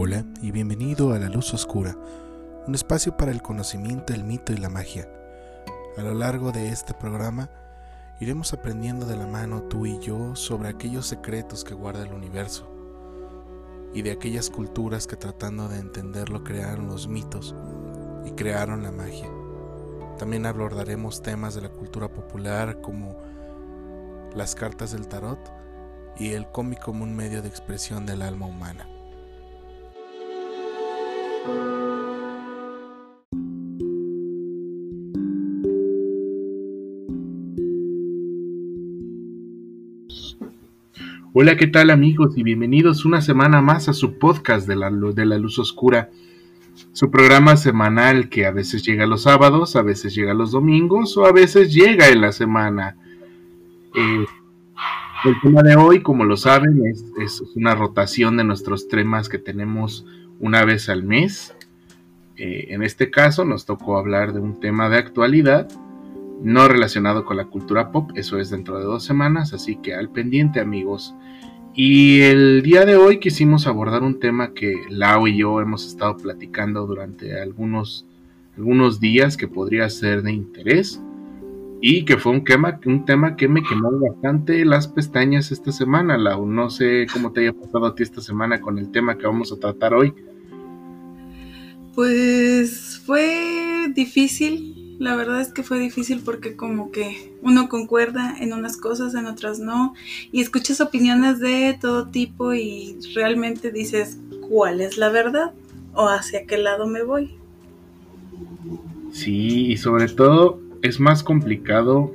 Hola y bienvenido a La Luz Oscura, un espacio para el conocimiento, el mito y la magia. A lo largo de este programa iremos aprendiendo de la mano tú y yo sobre aquellos secretos que guarda el universo y de aquellas culturas que tratando de entenderlo crearon los mitos y crearon la magia. También abordaremos temas de la cultura popular como las cartas del tarot y el cómic como un medio de expresión del alma humana. Hola, ¿qué tal amigos? Y bienvenidos una semana más a su podcast de la, de la Luz Oscura, su programa semanal que a veces llega los sábados, a veces llega los domingos o a veces llega en la semana. Eh, el tema de hoy, como lo saben, es, una rotación de nuestros temas que tenemos una vez al mes. Eh, en este caso nos tocó hablar de un tema de actualidad no relacionado con la cultura pop, eso es dentro de dos semanas, así que al pendiente amigos. Y el día de hoy quisimos abordar un tema que Lau y yo hemos estado platicando durante algunos, algunos días que podría ser de interés y que fue un, tema, un tema que me quemó bastante las pestañas esta semana, Lau. No sé cómo te haya pasado a ti esta semana con el tema que vamos a tratar hoy. Pues fue difícil la verdad es que fue difícil porque como que uno concuerda en unas cosas, en otras no, y escuchas opiniones de todo tipo y realmente dices, ¿cuál es la verdad? ¿O hacia qué lado me voy? Sí, y sobre todo es más complicado,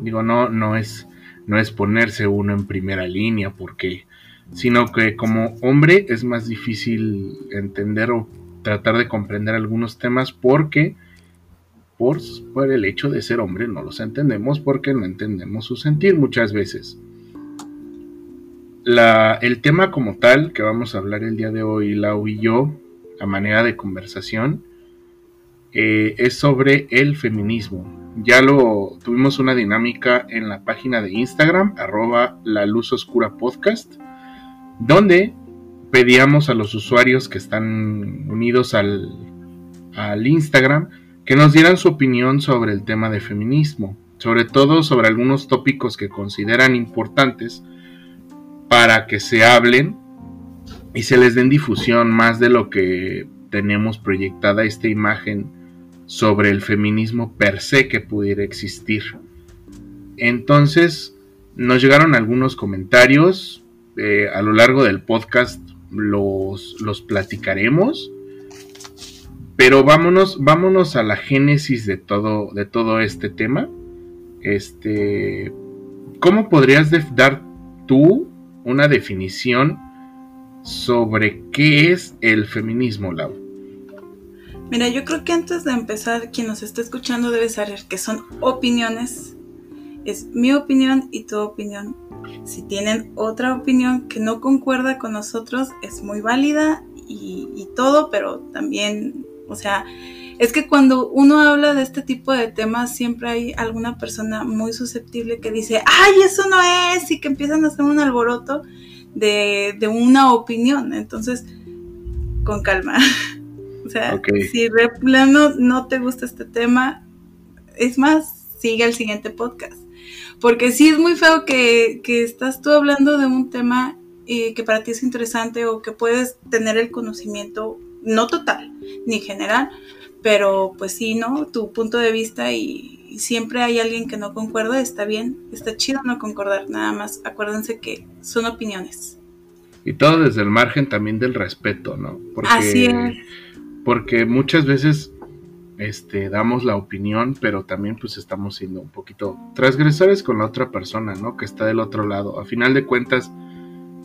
digo, no, no es, no es ponerse uno en primera línea, porque, sino que como hombre es más difícil entender o tratar de comprender algunos temas porque por, el hecho de ser hombre no los entendemos porque no entendemos su sentir muchas veces. La, el tema como tal que vamos a hablar el día de hoy, Lau y yo, a manera de conversación, eh, es sobre el feminismo. Ya lo tuvimos una dinámica en la página de Instagram, arroba la luz oscura podcast, donde pedíamos a los usuarios que están unidos al, al Instagram que nos dieran su opinión sobre el tema de feminismo, sobre todo sobre algunos tópicos que consideran importantes para que se hablen y se les den difusión más de lo que tenemos proyectada esta imagen sobre el feminismo per se que pudiera existir. Entonces nos llegaron algunos comentarios, eh, a lo largo del podcast los, los platicaremos pero vámonos, vámonos a la génesis de todo, de todo este tema. Este, ¿cómo podrías dar tú una definición sobre qué es el feminismo, Lau? Mira, yo creo que antes de empezar, quien nos está escuchando debe saber que son opiniones. Es mi opinión y tu opinión. Si tienen otra opinión que no concuerda con nosotros, es muy válida y, y todo, pero también o sea, es que cuando uno habla de este tipo de temas, siempre hay alguna persona muy susceptible que dice, ay, eso no es, y que empiezan a hacer un alboroto de, una opinión. Entonces, con calma. o sea, si de plano no te gusta este tema, es más, sigue el siguiente podcast. Porque sí es muy feo que, que estás tú hablando de un tema eh, que para ti es interesante o que puedes tener el conocimiento no total ni general, pero pues sí, ¿no? Tu punto de vista y, siempre hay alguien que no concuerda, está bien, está chido no concordar, nada más acuérdense que son opiniones. Y todo desde el margen también del respeto, ¿no? Porque, Así es. Porque muchas veces este, damos la opinión, pero también pues estamos siendo un poquito transgresores con la otra persona, ¿no? Que está del otro lado. A final de cuentas,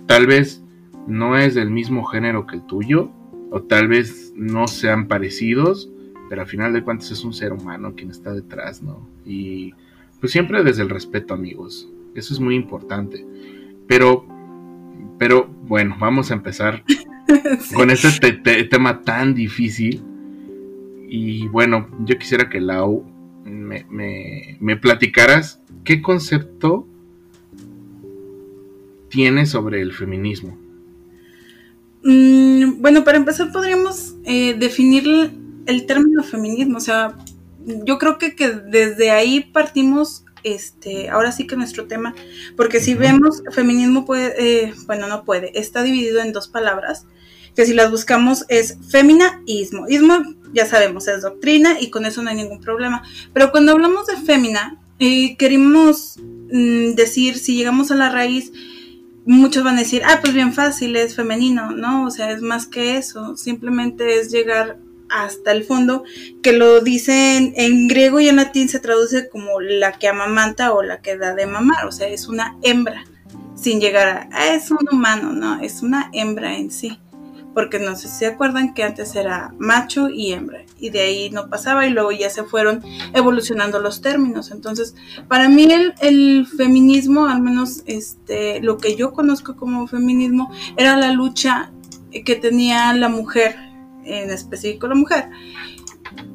tal vez no es del mismo género que el tuyo, o tal vez no sean parecidos, pero al final de cuentas es un ser humano quien está detrás, ¿no? Y pues siempre desde el respeto, amigos. Eso es muy importante. Pero, pero bueno, vamos a empezar con este tema tan difícil. Y bueno, yo quisiera que Lau me, me, me platicaras qué concepto tiene sobre el feminismo. Mm, bueno, para empezar podríamos eh, definir el término feminismo, o sea, yo creo que, que desde ahí partimos este, ahora sí que nuestro tema, porque si vemos, feminismo puede, eh, bueno, no puede, está dividido en dos palabras, que si las buscamos es femina ismo. Ismo, ya sabemos, es doctrina y con eso no hay ningún problema. Pero cuando hablamos de fémina, eh, queremos mm, decir, si llegamos a la raíz, muchos van a decir, ah, pues bien fácil, es femenino, ¿no? O sea, es más que eso, simplemente es llegar hasta el fondo, que lo dicen en griego y en latín se traduce como la que amamanta o la que da de mamar, o sea, es una hembra, sin llegar a, ah, es un humano, no, es una hembra en sí, porque no sé si se acuerdan que antes era macho y hembra, y de ahí no pasaba y luego ya se fueron evolucionando los términos, entonces, para mí el, el feminismo, al menos este, lo que yo conozco como feminismo, era la lucha que tenía la mujer en específico la mujer,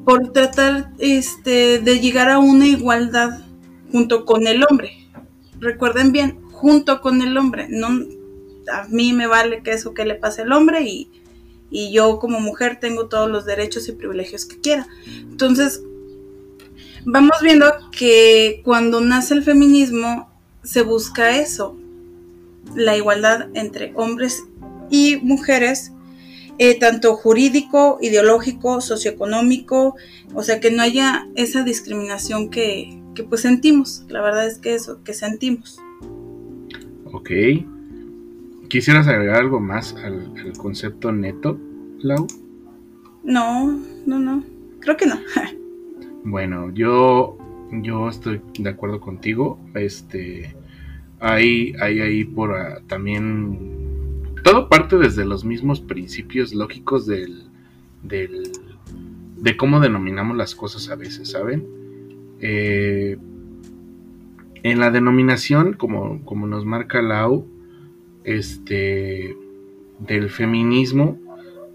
por tratar este, de llegar a una igualdad junto con el hombre. Recuerden bien, junto con el hombre. No, a mí me vale que eso que le pase al hombre y, y yo como mujer tengo todos los derechos y privilegios que quiera. Entonces, vamos viendo que cuando nace el feminismo se busca eso, la igualdad entre hombres y mujeres eh, tanto jurídico, ideológico, socioeconómico, o sea, que no haya esa discriminación que, pues sentimos, la verdad es que eso, que sentimos. Ok. ¿Quisieras agregar algo más al, concepto neto, Lau? No, no, no, creo que no. bueno, yo, yo estoy de acuerdo contigo, este, hay, hay ahí por ah, también todo parte desde los mismos principios lógicos del, del, de cómo denominamos las cosas a veces, ¿saben? Eh, en la denominación, como, como nos marca Lau, este, del feminismo,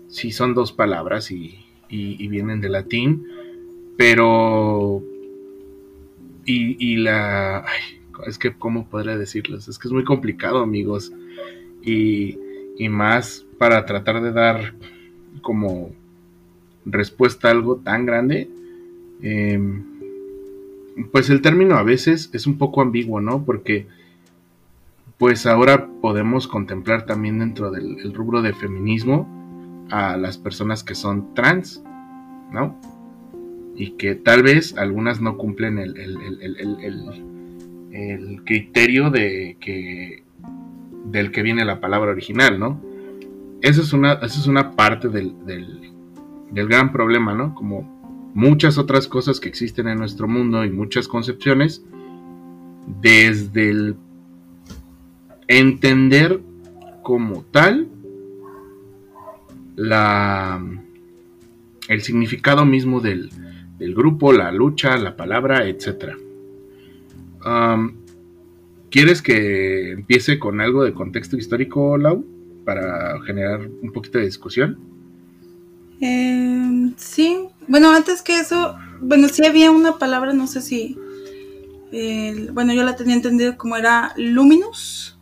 sí son dos palabras y, y, vienen de latín, pero... Y, y la... es que, ¿cómo podría decirles? Es que es muy complicado, amigos. Y y más para tratar de dar como respuesta a algo tan grande, em, pues el término a veces es un poco ambiguo, ¿no? Porque pues ahora podemos contemplar también dentro del rubro de feminismo a las personas que son trans, ¿no? Y que tal vez algunas no cumplen el, el criterio de que del que viene la palabra original, ¿no? Esa es una, es una parte del, del, gran problema, ¿no? Como muchas otras cosas que existen en nuestro mundo y muchas concepciones, desde el entender como tal la, el significado mismo del, grupo, la lucha, la palabra, etc. ¿Quieres que empiece con algo de contexto histórico, Lau, para generar un poquito de discusión? Em, sí, bueno, antes que eso, bueno, sí había una palabra, no sé si, bueno, yo la tenía entendido como era luminous,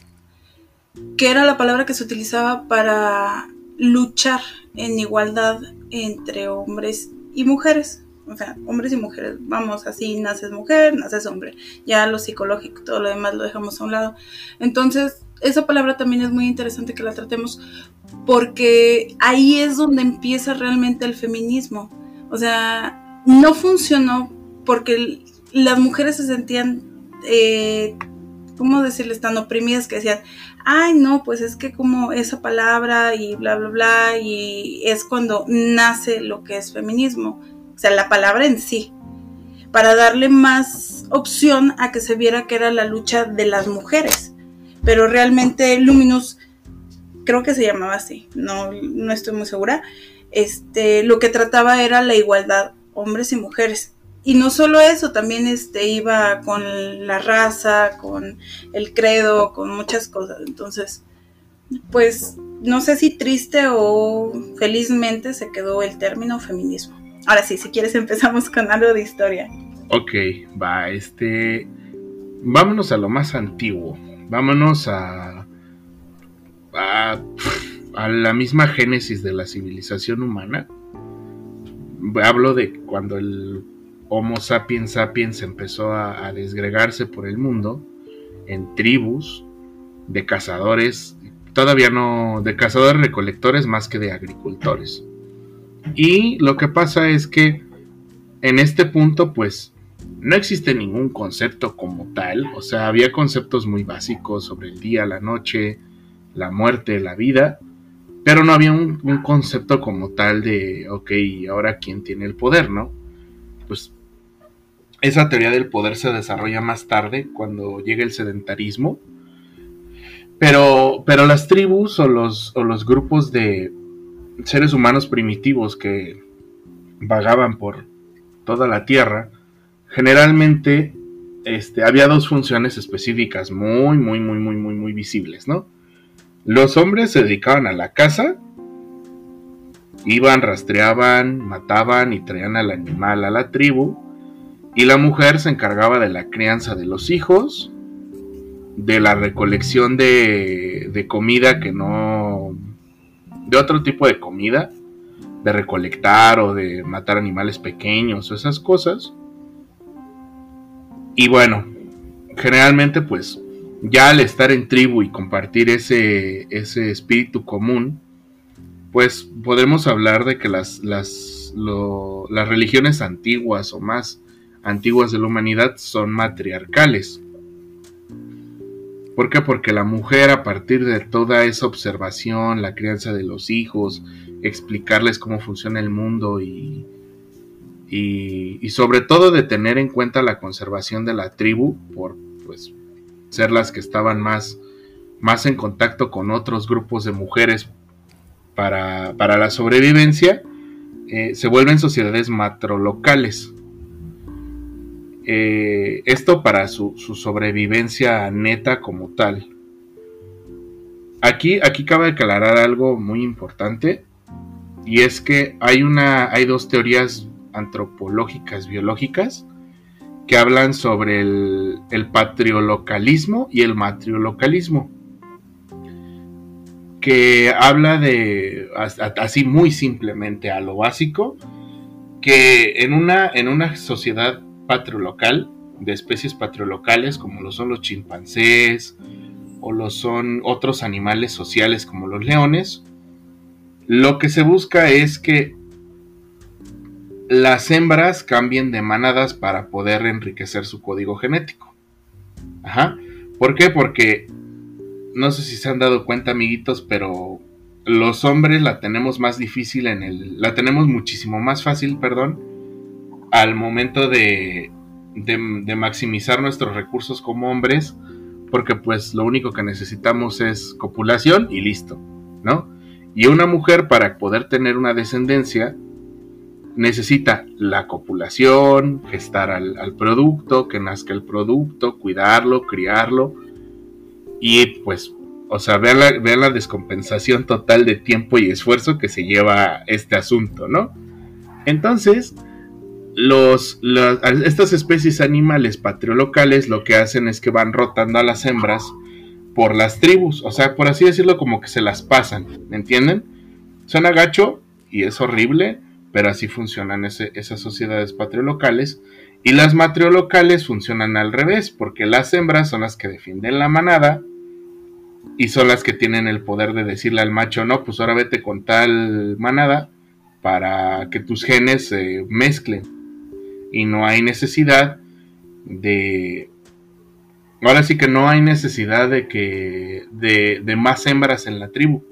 que era la palabra que se utilizaba para luchar en igualdad entre hombres y mujeres o sea, hombres y mujeres, vamos, así naces mujer, naces hombre, ya lo psicológico, todo lo demás lo dejamos a un lado. Entonces, esa palabra también es muy interesante que la tratemos porque ahí es donde empieza realmente el feminismo. O sea, no funcionó porque las mujeres se sentían, eh, ¿cómo decirles?, tan oprimidas que decían, ay, no, pues es que como esa palabra y bla, bla, bla, y es cuando nace lo que es feminismo o sea, la palabra en sí, para darle más opción a que se viera que era la lucha de las mujeres. Pero realmente Luminous, creo que se llamaba así, no, no estoy muy segura, este, lo que trataba era la igualdad hombres y mujeres. Y no solo eso, también este, iba con la raza, con el credo, con muchas cosas. Entonces, pues no sé si triste o felizmente se quedó el término feminismo. Ahora sí, si quieres empezamos con algo de historia. Ok, va, este... Vámonos a lo más antiguo. Vámonos a... A, a la misma génesis de la civilización humana. Hablo de cuando el Homo sapiens sapiens empezó a, desgregarse por el mundo en tribus de cazadores, todavía no, de cazadores recolectores más que de agricultores. Y lo que pasa es que en este punto pues no existe ningún concepto como tal, o sea, había conceptos muy básicos sobre el día, la noche, la muerte, la vida, pero no había un, concepto como tal de, ok, ahora quién tiene el poder, ¿no? Esa teoría del poder se desarrolla más tarde, cuando llega el sedentarismo, pero, pero las tribus o los, o los grupos de seres humanos primitivos que vagaban por toda la Tierra, generalmente este, había dos funciones específicas muy, muy, muy, muy, muy, muy visibles, ¿no? Los hombres se dedicaban a la caza, iban, rastreaban, mataban y traían al animal a la tribu, y la mujer se encargaba de la crianza de los hijos, de la recolección de, comida que no... de otro tipo de comida, de recolectar o de matar animales pequeños o esas cosas. Y bueno, generalmente pues ya al estar en tribu y compartir ese, ese espíritu común, pues podemos hablar de que las, las, las religiones antiguas o más antiguas de la humanidad son matriarcales. ¿Por qué? Porque la mujer a partir de toda esa observación, la crianza de los hijos, explicarles cómo funciona el mundo y, y, sobre todo de tener en cuenta la conservación de la tribu por pues ser las que estaban más, más en contacto con otros grupos de mujeres para, la sobrevivencia, eh, se vuelven sociedades matrolocales. Eh, esto para su, sobrevivencia neta como tal. Aquí, aquí cabe aclarar algo muy importante y es que hay, una, hay dos teorías antropológicas biológicas que hablan sobre el, el patriolocalismo y el matriolocalismo que habla de así muy simplemente a lo básico que en una, en una sociedad patriolocal, de especies patriolocales como lo son los chimpancés o lo son otros animales sociales como los leones, lo que se busca es que las hembras cambien de manadas para poder enriquecer su código genético. Ajá. ¿Por qué? Porque no sé si se han dado cuenta, amiguitos, pero los hombres la tenemos más difícil en el. La tenemos muchísimo más fácil, perdón, al momento de, de, maximizar nuestros recursos como hombres, porque pues lo único que necesitamos es copulación y listo, ¿no? Y una mujer para poder tener una descendencia necesita la copulación, gestar al, producto, que nazca el producto, cuidarlo, criarlo y pues, o sea, la, vean la descompensación total de tiempo y esfuerzo que se lleva este asunto, ¿no? Entonces, los, estas especies animales patriolocales lo que hacen es que van rotando a las hembras por las tribus, o sea, por así decirlo, como que se las pasan, ¿me entienden? Suena gacho y es horrible, pero así funcionan esas sociedades patriolocales. Y las matriolocales funcionan al revés, porque las hembras son las que defienden la manada y son las que tienen el poder de decirle al macho, no, pues ahora vete con tal manada para que tus genes se mezclen y no hay necesidad de ahora sí que no hay necesidad de que de, más hembras en la tribu.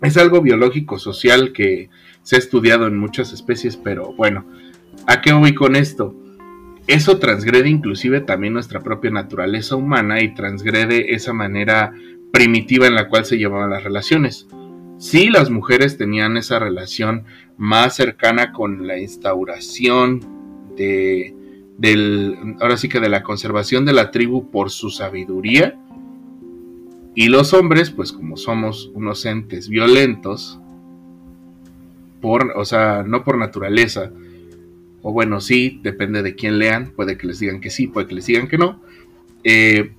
Es algo biológico social que se ha estudiado en muchas especies pero bueno a qué voy con esto eso transgrede inclusive también nuestra propia naturaleza humana y transgrede esa manera primitiva en la cual se llevaban las relaciones. Sí las mujeres tenían esa relación más cercana con la instauración del, ahora sí que de la conservación de la tribu por su sabiduría. Y los hombres, pues como somos unos entes violentos, por, o sea, no por naturaleza, o bueno, sí, depende de quién lean, puede que les digan que sí, puede que les digan que no. Eh,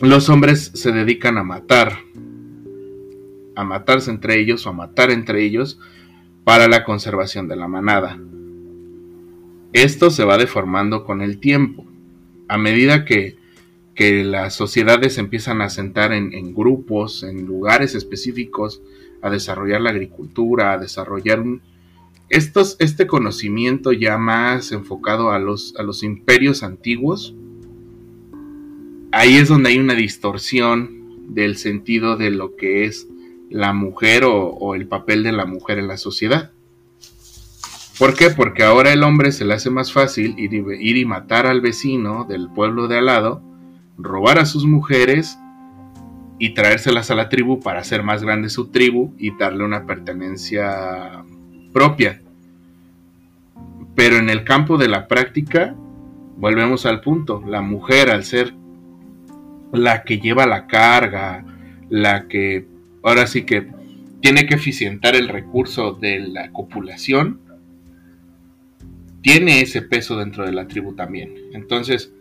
los hombres se dedican a matar. a matarse entre ellos o a matar entre ellos para la conservación de la manada. Esto se va deformando con el tiempo. A medida que, las sociedades empiezan a sentar en, grupos, en lugares específicos, a desarrollar la agricultura, a desarrollar estos, este conocimiento ya más enfocado a los, a los imperios antiguos, ahí es donde hay una distorsión del sentido de lo que es la mujer o, el papel de la mujer en la sociedad. ¿Por qué? Porque ahora el hombre se le hace más fácil ir y, matar al vecino del pueblo de al lado, robar a sus mujeres y traérselas a la tribu para hacer más grande su tribu y darle una pertenencia propia. Pero en el campo de la práctica, volvemos al punto, la mujer al ser la que lleva la carga, la que ahora sí que tiene que eficientar el recurso de la copulación, tiene ese peso dentro de la tribu también. Entonces,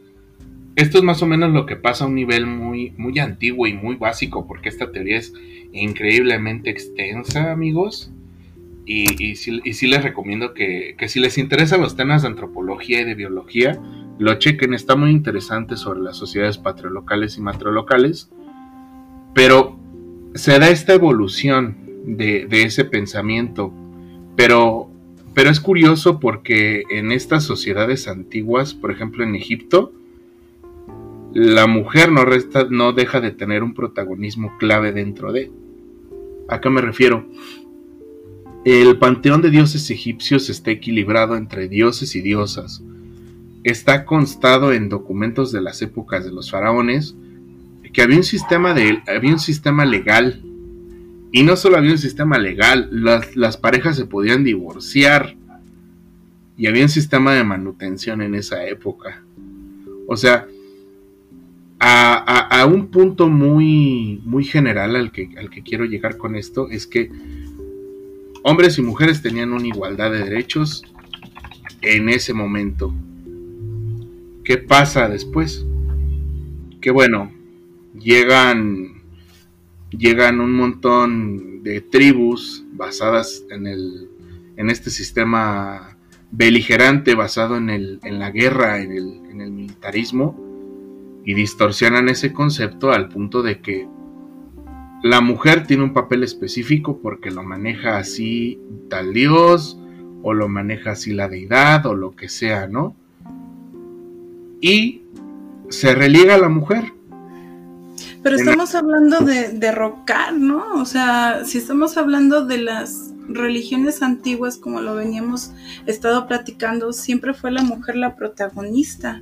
esto es más o menos lo que pasa a un nivel muy, muy antiguo y muy básico, porque esta teoría es increíblemente extensa, amigos. Y, y, sí, les recomiendo que, que si les interesan los temas de antropología y de biología, lo chequen, está muy interesante sobre las sociedades patriolocales y matrolocales, pero se da esta evolución de, ese pensamiento, pero, pero es curioso porque en estas sociedades antiguas, por ejemplo en Egipto, la mujer no, resta, no deja de tener un protagonismo clave dentro de. ¿A qué me refiero? El panteón de dioses egipcios está equilibrado entre dioses y diosas está constado en documentos de las épocas de los faraones que había un sistema de había un sistema legal y no solo había un sistema legal las, parejas se podían divorciar. Y había un sistema de manutención en esa época. O sea a, un punto muy muy general al que, al que quiero llegar con esto es que hombres y mujeres tenían una igualdad de derechos en ese momento. ¿Qué pasa después? Que bueno, llegan, llegan un montón de tribus basadas en, el, en este sistema beligerante basado en, el, en la guerra, en el, en el militarismo, y distorsionan ese concepto al punto de que la mujer tiene un papel específico porque lo maneja así tal dios, o lo maneja así la deidad, o lo que sea, ¿no? y se reliega a la mujer. Pero estamos hablando de derrocar, ¿no? O sea, si estamos hablando de las religiones antiguas, como lo veníamos estado platicando, siempre fue la mujer la protagonista.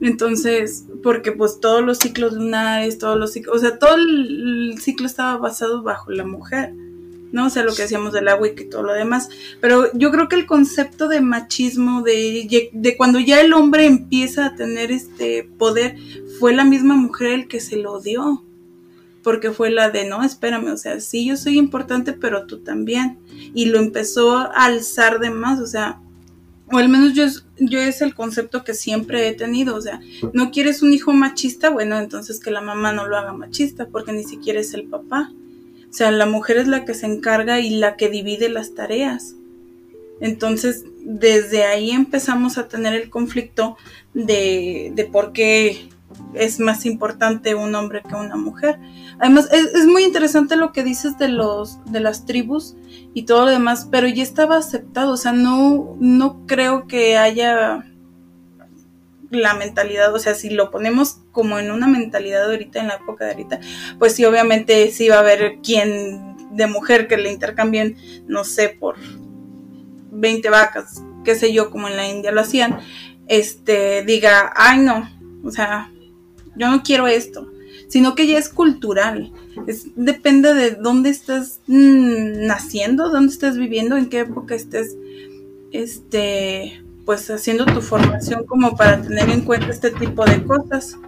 Entonces, porque pues todos los ciclos lunares, todos los ciclos, o sea, todo el ciclo estaba basado bajo la mujer. ¿no? O sea, lo que hacíamos del agua y todo lo demás. Pero yo creo que el concepto de machismo, de, de cuando ya el hombre empieza a tener este poder, fue la misma mujer el que se lo dio. Porque fue la de, no, espérame, o sea, sí, yo soy importante, pero tú también. Y lo empezó a alzar de más, o sea, o al menos yo, es el concepto que siempre he tenido, o sea, no quieres un hijo machista, bueno, entonces que la mamá no lo haga machista, porque ni siquiera es el papá. O sea, la mujer es la que se encarga y la que divide las tareas. Entonces, desde ahí empezamos a tener el conflicto de, de por qué es más importante un hombre que una mujer. Además, es, es, muy interesante lo que dices de los de las tribus y todo lo demás, pero ya estaba aceptado, o sea, no, no creo que haya la mentalidad, o sea, si lo ponemos como en una mentalidad ahorita, en la época de ahorita, pues sí, obviamente sí va a haber quien de mujer que le intercambien, no sé, por 20 vacas, qué sé yo, como en la India lo hacían, este, diga, ay no, o sea, yo no quiero esto, sino que ya es cultural, es, depende de dónde estás mm, naciendo, dónde estás viviendo, en qué época estés, este, pues haciendo tu formación como para tener en cuenta este tipo de cosas.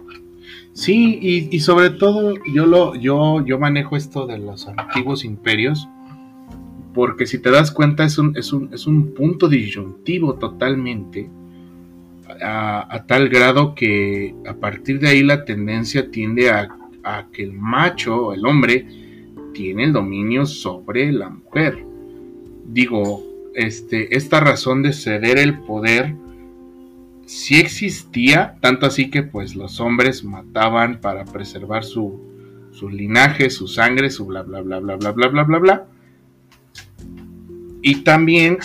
Sí, y, sobre todo yo lo, yo, yo manejo esto de los antiguos imperios, porque si te das cuenta es un, es un, es un punto disyuntivo totalmente, a, tal grado que a partir de ahí la tendencia tiende a, a que el macho, el hombre, tiene el dominio sobre la mujer. Digo, este, esta razón de ceder el poder sí existía, tanto así que pues los hombres mataban para preservar su, su linaje, su sangre, su bla bla bla bla bla bla bla bla bla. Y también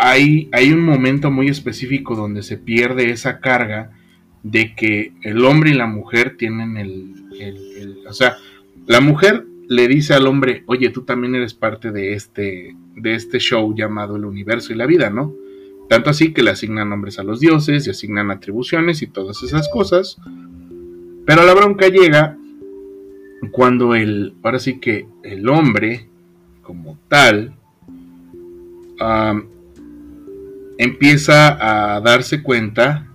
hay, un momento muy específico donde se pierde esa carga de que el hombre y la mujer tienen el, el, o sea, la mujer le dice al hombre, oye, tú también eres parte de este, de este show llamado el universo y la vida, ¿no? Tanto así que le asignan nombres a los dioses y asignan atribuciones y todas esas cosas. Pero la bronca llega cuando el, ahora sí que el hombre como tal, empieza a darse cuenta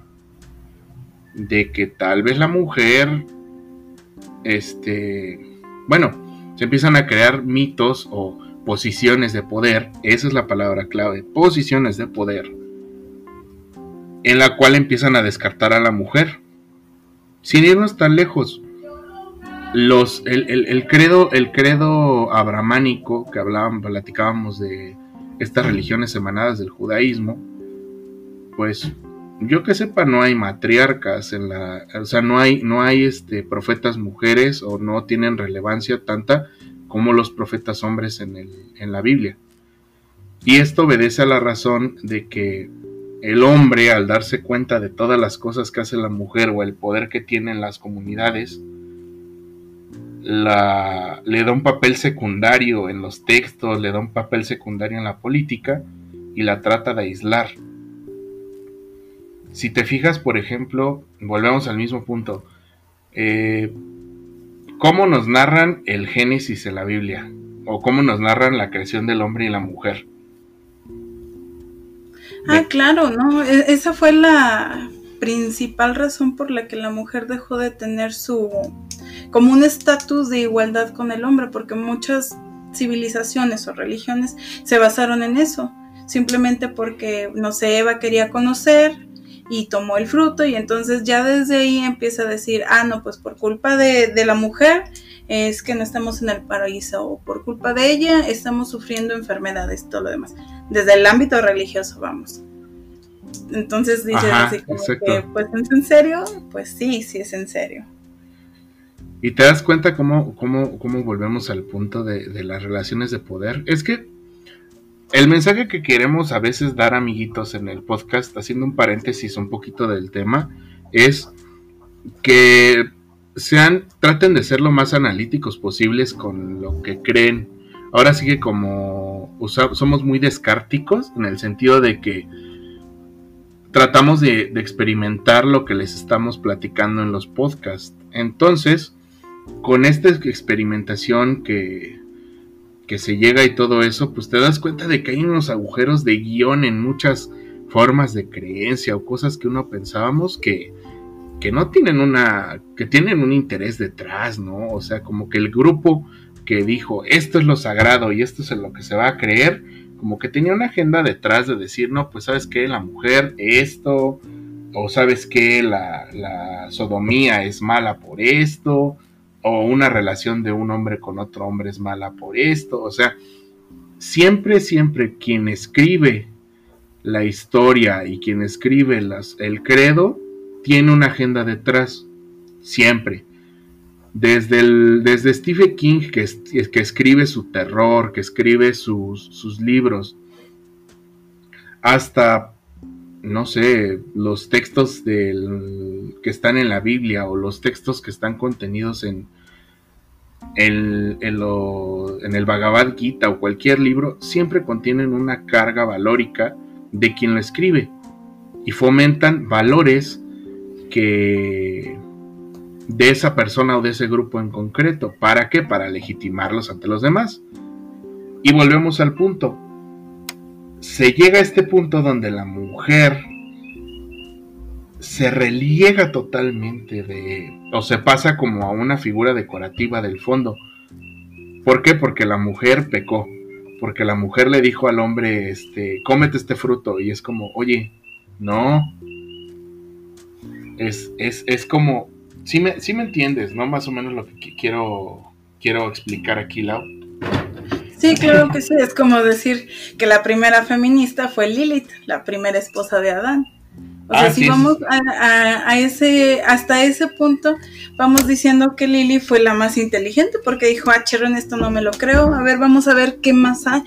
de que tal vez la mujer, este, bueno, se empiezan a crear mitos o posiciones de poder, esa es la palabra clave, posiciones de poder, en la cual empiezan a descartar a la mujer. Sin irnos tan lejos, los, el, credo, el credo abramánico que hablábamos, platicábamos de estas religiones emanadas del judaísmo, pues yo que sepa no hay matriarcas en la, o sea, no hay, no hay este profetas mujeres o no tienen relevancia tanta como los profetas hombres en, el, en la Biblia. Y esto obedece a la razón de que el hombre, al darse cuenta de todas las cosas que hace la mujer o el poder que tiene en las comunidades, le da un papel secundario en los textos, le da un papel secundario en la política y la trata de aislar. Si te fijas, por ejemplo, volvemos al mismo punto. Eh, cómo nos narran el Génesis en la Biblia o cómo nos narran la creación del hombre y la mujer. Ah, claro, ¿no? E, esa fue la principal razón por la que la mujer dejó de tener su como un estatus de igualdad con el hombre, porque muchas civilizaciones o religiones se basaron en eso, simplemente porque, no sé, Eva quería conocer, y tomó el fruto y entonces ya desde ahí empieza a decir, ah, no, pues por culpa de, la mujer es que no estamos en el paraíso o por culpa de ella estamos sufriendo enfermedades, todo lo demás. Desde el ámbito religioso, vamos. Entonces dices así como que, pues ¿es en serio? Pues sí, sí es en serio. Y te das cuenta cómo, cómo, cómo volvemos al punto de, de las relaciones de poder. Es que el mensaje que queremos a veces dar, amiguitos, en el podcast, haciendo un paréntesis un poquito del tema, es que sean, traten de ser lo más analíticos posibles con lo que creen. Ahora sí que como somos muy descárticos en el sentido de que tratamos de, de experimentar lo que les estamos platicando en los podcasts. Entonces, con esta experimentación que, que se llega y todo eso, pues te das cuenta de que hay unos agujeros de guion en muchas formas de creencia o cosas que uno pensábamos que, que no tienen una, que tienen un interés detrás, ¿no? O sea, como que el grupo que dijo esto es lo sagrado y esto es lo que se va a creer, como que tenía una agenda detrás de decir, no, pues sabes que la mujer esto, o sabes que la sodomía es mala por esto, o una relación de un hombre con otro hombre es mala por esto, o sea, siempre, siempre quien escribe la historia y quien escribe las, el credo tiene una agenda detrás, siempre. Desde, el, desde Stephen King, que, que escribe su terror, que escribe sus, sus libros, hasta, no sé, los textos que están en la Biblia o los textos que están contenidos en, en, en el Bhagavad Gita o cualquier libro, siempre contienen una carga valórica de quien lo escribe y fomentan valores que de esa persona o de ese grupo en concreto. ¿Para qué? Para legitimarlos ante los demás. Y volvemos al punto. Se llega a este punto donde la mujer se reliega totalmente de, o se pasa como a una figura decorativa del fondo. ¿Por qué? Porque la mujer pecó, porque la mujer le dijo al hombre, este, cómete este fruto, y es como, oye, no, es, es, es como, si me, me entiendes, ¿no? Más o menos lo que quiero, quiero explicar aquí, Lau. Sí, claro que sí. Es como decir que la primera feminista fue Lilith, la primera esposa de Adán. O sea, ah, si vamos a, ese, hasta ese punto, vamos diciendo que Lili fue la más inteligente porque dijo, ah, en esto no me lo creo, a ver, vamos a ver qué más hay,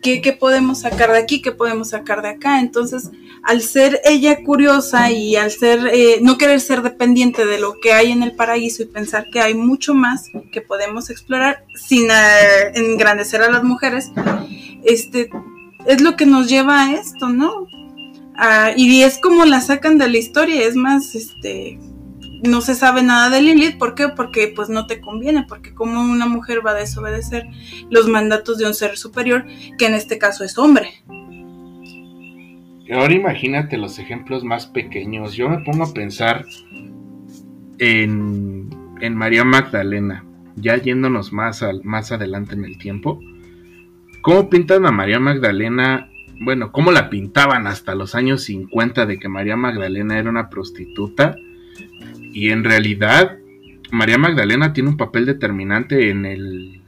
qué, podemos sacar de aquí, qué podemos sacar de acá. Entonces, al ser ella curiosa y al ser, eh, no querer ser dependiente de lo que hay en el paraíso y pensar que hay mucho más que podemos explorar sin eh, engrandecer a las mujeres, este, es lo que nos lleva a esto, ¿no? Y es como la sacan de la historia, es más, este, no se sabe nada de Lilith, ¿por qué? Porque pues no te conviene, porque como una mujer va a desobedecer los mandatos de un ser superior, que en este caso es hombre. Ahora imagínate los ejemplos más pequeños. Yo me pongo a pensar en, en María Magdalena, ya yéndonos más, más adelante en el tiempo. ¿Cómo pintan a María Magdalena bueno, cómo la pintaban hasta los años 50 de que María Magdalena era una prostituta. Y en realidad, María Magdalena tiene un papel determinante en el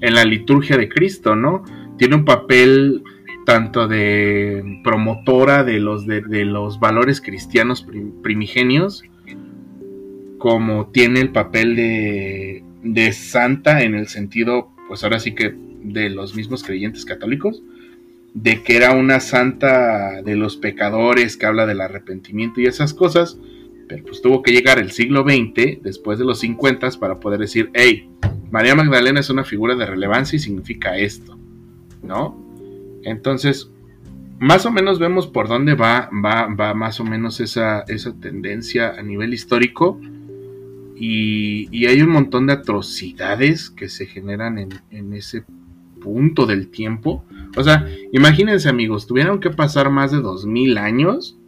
en la liturgia de Cristo, ¿no? Tiene un papel tanto de promotora de los, de, los valores cristianos primigenios, como tiene el papel de, de santa en el sentido, pues ahora sí que de los mismos creyentes católicos de que era una santa de los pecadores que habla del arrepentimiento y esas cosas, pero pues tuvo que llegar el siglo XX, después de los 50, para poder decir, hey, María Magdalena es una figura de relevancia y significa esto, ¿no? Entonces, más o menos vemos por dónde va, va, va más o menos esa, esa tendencia a nivel histórico. Y, y, hay un montón de atrocidades que se generan en, en ese punto del tiempo. O sea, imagínense amigos, tuvieron que pasar más de 2000 años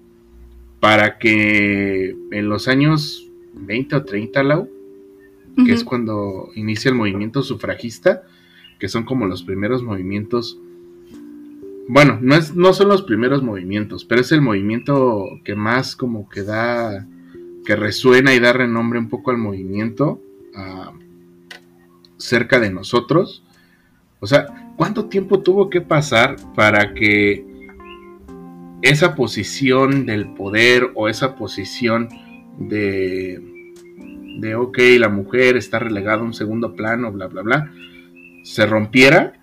para que en los años 20 o 30, Lau, que es cuando inicia el movimiento sufragista, que son como los primeros movimientos. Bueno, no, es, no son los primeros movimientos, pero es el movimiento que más como que da, que resuena y da renombre un poco al movimiento ah, cerca de nosotros. O sea, ¿cuánto tiempo tuvo que pasar para que esa posición del poder o esa posición de, de ok, la mujer está relegada a un segundo plano, bla, bla, bla, se rompiera?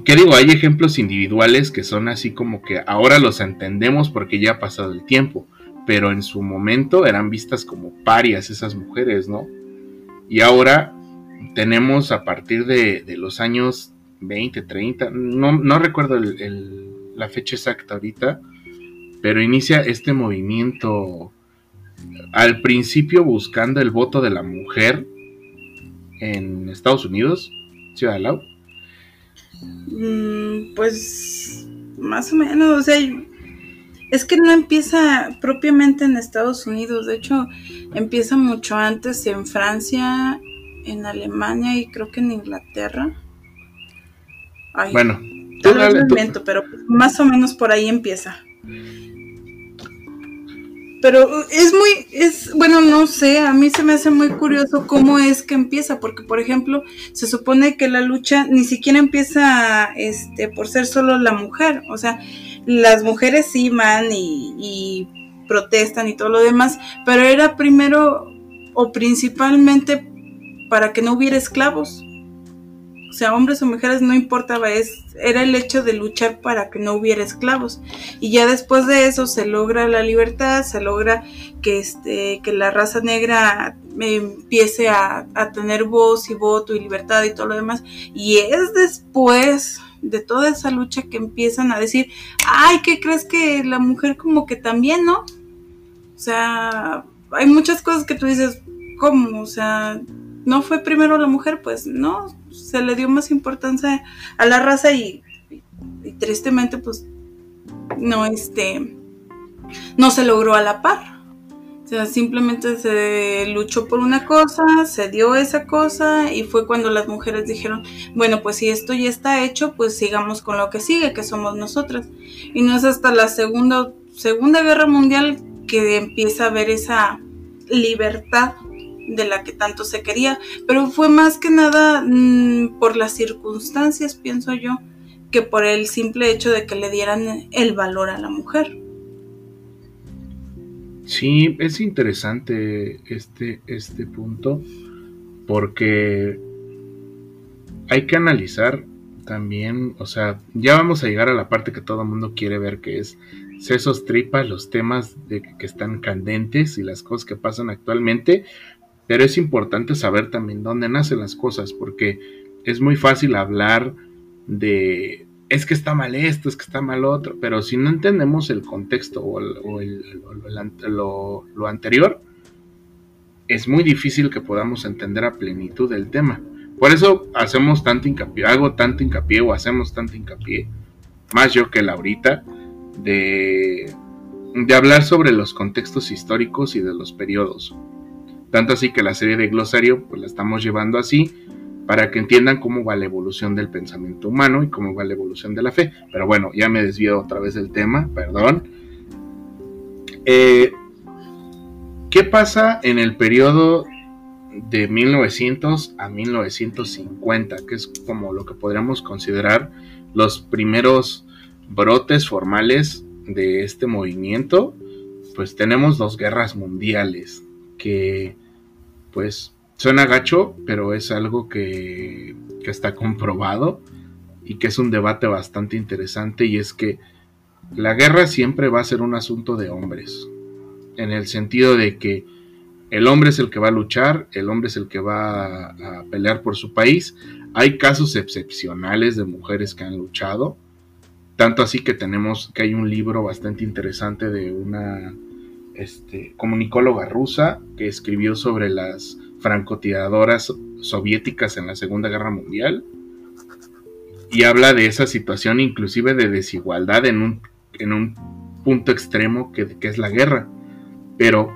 ¿Y qué digo? Hay ejemplos individuales que son así como que ahora los entendemos porque ya ha pasado el tiempo, pero en su momento eran vistas como parias esas mujeres, ¿no? Y ahora tenemos a partir de, los años 20, 30, no, recuerdo la fecha exacta ahorita, pero inicia este movimiento al principio buscando el voto de la mujer en Estados Unidos, Ciudad Lau. Mm, pues más o menos, o sea, es que no empieza propiamente en Estados Unidos, de hecho empieza mucho antes en Francia en Alemania y creo que en Inglaterra. bueno, tal vez lo invento, pero más o menos por ahí empieza. Pero es muy, es, bueno, no sé, a mí se me hace muy curioso cómo es que empieza, porque por ejemplo, se supone que la lucha ni siquiera empieza, este, por ser solo la mujer, o sea, las mujeres sí van y, y protestan y todo lo demás, pero era primero o principalmente para que no hubiera esclavos. O sea, hombres o mujeres no importaba, es, era el hecho de luchar para que no hubiera esclavos. Y ya después de eso se logra la libertad, se logra que, este, que la raza negra empiece a, a tener voz y voto y libertad y todo lo demás. Y es después de toda esa lucha que empiezan a decir, ay, ¿qué crees que la mujer como que también, no? O sea, hay muchas cosas que tú dices, ¿cómo? O sea, no fue primero la mujer, pues no, se le dio más importancia a la raza y, tristemente pues no este no se logró a la par. O sea, simplemente se luchó por una cosa, se dio esa cosa y fue cuando las mujeres dijeron, bueno, pues si esto ya está hecho, pues sigamos con lo que sigue, que somos nosotras. Y no es hasta la segunda, segunda guerra mundial que empieza a haber esa libertad de la que tanto se quería, pero fue más que nada mm, por las circunstancias, pienso yo, que por el simple hecho de que le dieran el valor a la mujer. Sí, es interesante este, este punto porque hay que analizar también, o sea, ya vamos a llegar a la parte que todo el mundo quiere ver, que es sesos tripas, los temas de que están candentes y las cosas que pasan actualmente, pero es importante saber también dónde nacen las cosas, porque es muy fácil hablar de es que está mal esto, es que está mal otro, pero si no entendemos el contexto o, lo, anterior, es muy difícil que podamos entender a plenitud el tema. Por eso hacemos tanto hincapié, hago tanto hincapié o hacemos tanto hincapié, más yo que Laurita, de, de hablar sobre los contextos históricos y de los periodos. Tanto así que la serie de glosario pues la estamos llevando así para que entiendan cómo va la evolución del pensamiento humano y cómo va la evolución de la fe. Pero bueno, ya me desvío otra vez del tema, perdón. Eh, ¿Qué pasa en el periodo de 1900 a 1950? Que es como lo que podríamos considerar los primeros brotes formales de este movimiento. Pues tenemos dos guerras mundiales que pues Suena gacho, pero es algo que, está comprobado y que es un debate bastante interesante y es que la guerra siempre va a ser un asunto de hombres, en el sentido de que el hombre es el que va a luchar, el hombre es el que va a, pelear por su país. Hay casos excepcionales de mujeres que han luchado, tanto así que tenemos que hay un libro bastante interesante de una este, comunicóloga rusa que escribió sobre las francotiradoras soviéticas en la Segunda Guerra Mundial y habla de esa situación inclusive de desigualdad en un, en un punto extremo que, que es la guerra. Pero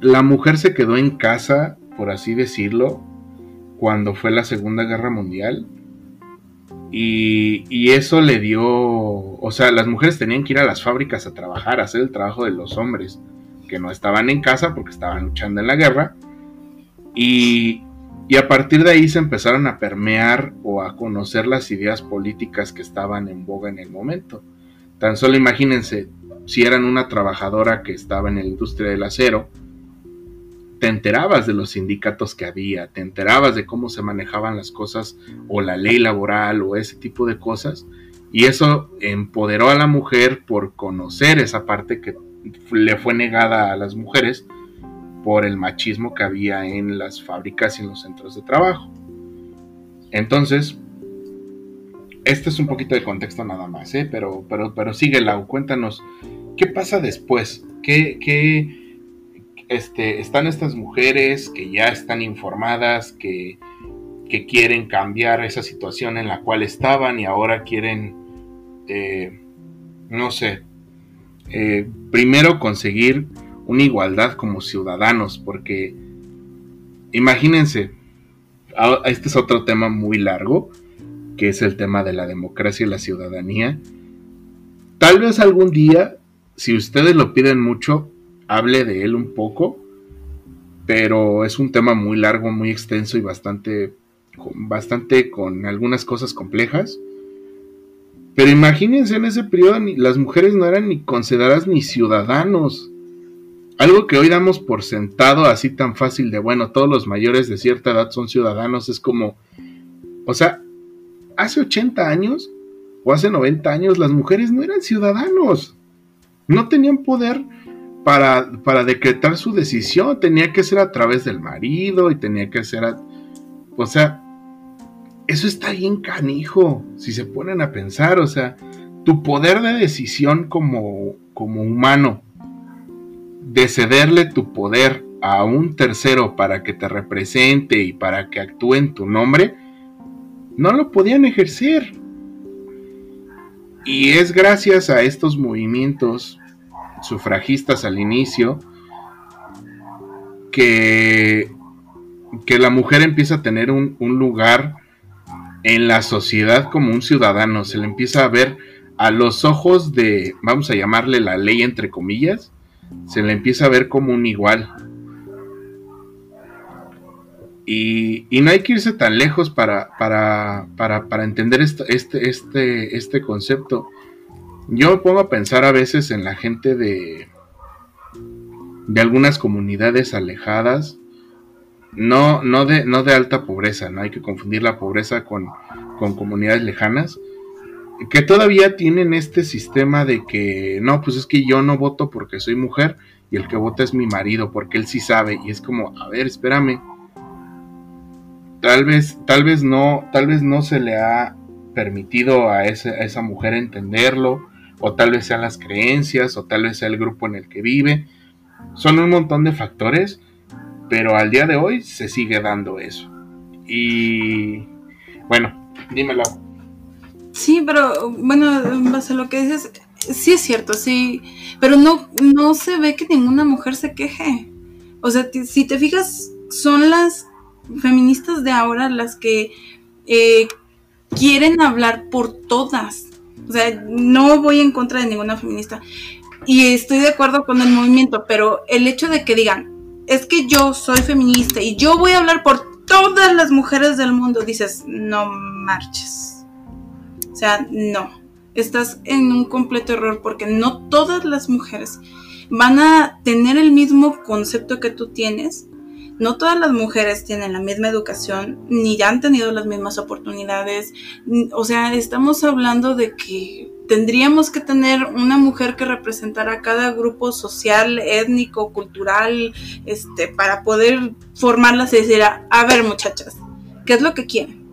la mujer se quedó en casa, por así decirlo, cuando fue la Segunda Guerra Mundial. Y, y, eso le dio, o sea, las mujeres tenían que ir a las fábricas a trabajar, a hacer el trabajo de los hombres, que no estaban en casa porque estaban luchando en la guerra. Y, a partir de ahí se empezaron a permear o a conocer las ideas políticas que estaban en boga en el momento. Tan solo imagínense, si eran una trabajadora que estaba en la industria del acero, te enterabas de los sindicatos que había, te enterabas de cómo se manejaban las cosas o la ley laboral o ese tipo de cosas. Y eso empoderó a la mujer por conocer esa parte que le fue negada a las mujeres por el machismo que había en las fábricas y en los centros de trabajo. Entonces, este es un poquito de contexto nada más, ¿eh? pero, pero, pero sigue cuéntanos, ¿qué pasa después? ¿Qué, qué este, están estas mujeres que ya están informadas, que, que, quieren cambiar esa situación en la cual estaban y ahora quieren, eh, no sé, eh, primero conseguir una igualdad como ciudadanos, porque imagínense, este es otro tema muy largo, que es el tema de la democracia y la ciudadanía. Tal vez algún día, si ustedes lo piden mucho, hable de él un poco, pero es un tema muy largo, muy extenso y bastante, bastante con algunas cosas complejas. Pero imagínense en ese periodo las mujeres no eran ni consideradas ni ciudadanos. Algo que hoy damos por sentado así tan fácil de, bueno, todos los mayores de cierta edad son ciudadanos, es como, o sea, hace 80 años o hace 90 años las mujeres no eran ciudadanos, no tenían poder para, para decretar su decisión, tenía que ser a través del marido y tenía que ser, o sea, eso está bien canijo, si se ponen a pensar, o sea, tu poder de decisión como, como humano, de cederle tu poder a un tercero para que te represente y para que actúe en tu nombre, no lo podían ejercer. Y es gracias a estos movimientos sufragistas al inicio que, que la mujer empieza a tener un, un lugar en la sociedad como un ciudadano, se le empieza a ver a los ojos de, vamos a llamarle la ley entre comillas, se le empieza a ver como un igual. Y, no hay que irse tan lejos para, para, para, para entender este, este, este, este concepto. Yo me pongo a pensar a veces en la gente de, de algunas comunidades alejadas, no, no, de, no de alta pobreza, no hay que confundir la pobreza con, con comunidades lejanas, que todavía tienen este sistema de que no, pues es que yo no voto porque soy mujer y el que vota es mi marido porque él sí sabe y es como, a ver, espérame. Tal vez, tal vez no, tal vez no se le ha permitido a, a esa mujer entenderlo, o tal vez sean las creencias, o tal vez sea el grupo en el que vive. Son un montón de factores, pero al día de hoy se sigue dando eso. Y bueno, dímelo. Sí, pero bueno, base a lo que dices, sí es cierto, sí, pero no, no se ve que ninguna mujer se queje. O sea, si te fijas, son las feministas de ahora las que eh, quieren hablar por todas. O sea, no voy en contra de ninguna feminista. Y estoy de acuerdo con el movimiento, pero el hecho de que digan, es que yo soy feminista y yo voy a hablar por todas las mujeres del mundo, dices, no marches. O sea, no. Estás en un completo error porque no todas las mujeres van a tener el mismo concepto que tú tienes no todas las mujeres tienen la misma educación, ni han tenido las mismas oportunidades. O sea, estamos hablando de que tendríamos que tener una mujer que representara a cada grupo social, étnico, cultural, este, para poder formarlas y decir, a, ver muchachas, ¿qué es lo que quieren?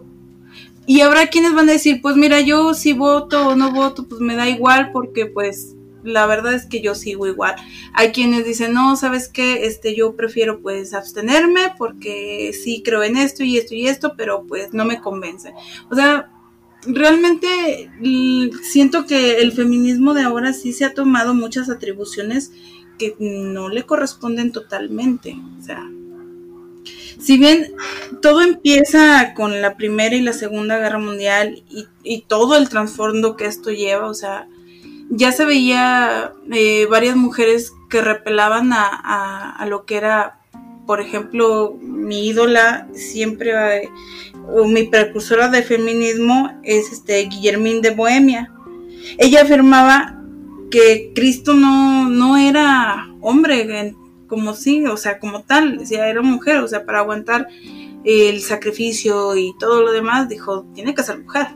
Y habrá quienes van a decir, pues mira, yo si voto o no voto, pues me da igual porque pues la verdad es que yo sigo igual. Hay quienes dicen, no, ¿sabes qué? Este, yo prefiero pues abstenerme porque sí creo en esto y esto y esto, pero pues no me convence. O sea, realmente siento que el feminismo de ahora sí se ha tomado muchas atribuciones que no le corresponden totalmente. O sea, si bien todo empieza con la Primera y la Segunda Guerra Mundial y, y todo el trasfondo que esto lleva, o sea, ya se veía eh, varias mujeres que repelaban a, lo que era, por ejemplo, mi ídola siempre, o mi precursora de feminismo es este Guillermín de Bohemia. Ella afirmaba que Cristo no, no era hombre, como sí, o sea, como tal, decía, era mujer, o sea, para aguantar el sacrificio y todo lo demás, dijo, tiene que ser mujer.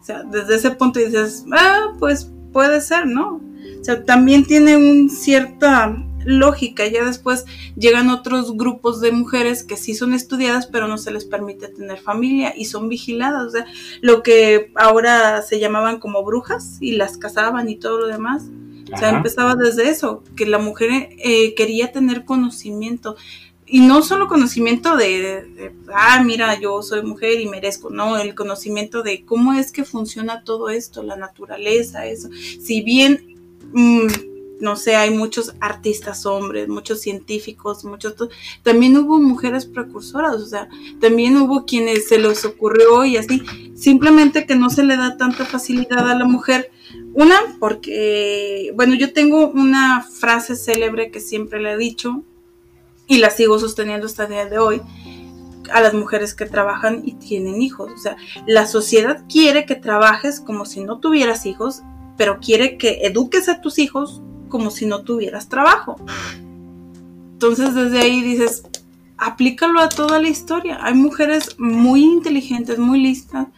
O sea, desde ese punto dices, ah, pues puede ser, ¿no? O sea, también tiene una cierta lógica. Ya después llegan otros grupos de mujeres que sí son estudiadas, pero no se les permite tener familia y son vigiladas. O sea, lo que ahora se llamaban como brujas y las casaban y todo lo demás. O sea, empezaba desde eso, que la mujer eh, quería tener conocimiento. Y no solo conocimiento de, ah, mira, yo soy mujer y merezco, no, el conocimiento de cómo es que funciona todo esto, la naturaleza, eso. Si bien, mm, no sé, hay muchos artistas hombres, muchos científicos, muchos, también hubo mujeres precursoras, o sea, también hubo quienes se les ocurrió y así, simplemente que no se le da tanta facilidad a la mujer. Una, porque, bueno, yo tengo una frase célebre que siempre le he dicho, y la sigo sosteniendo hasta el día de hoy a las mujeres que trabajan y tienen hijos. O sea, la sociedad quiere que trabajes como si no tuvieras hijos, pero quiere que eduques a tus hijos como si no tuvieras trabajo. Entonces desde ahí dices, aplícalo a toda la historia. Hay mujeres muy inteligentes, muy listas,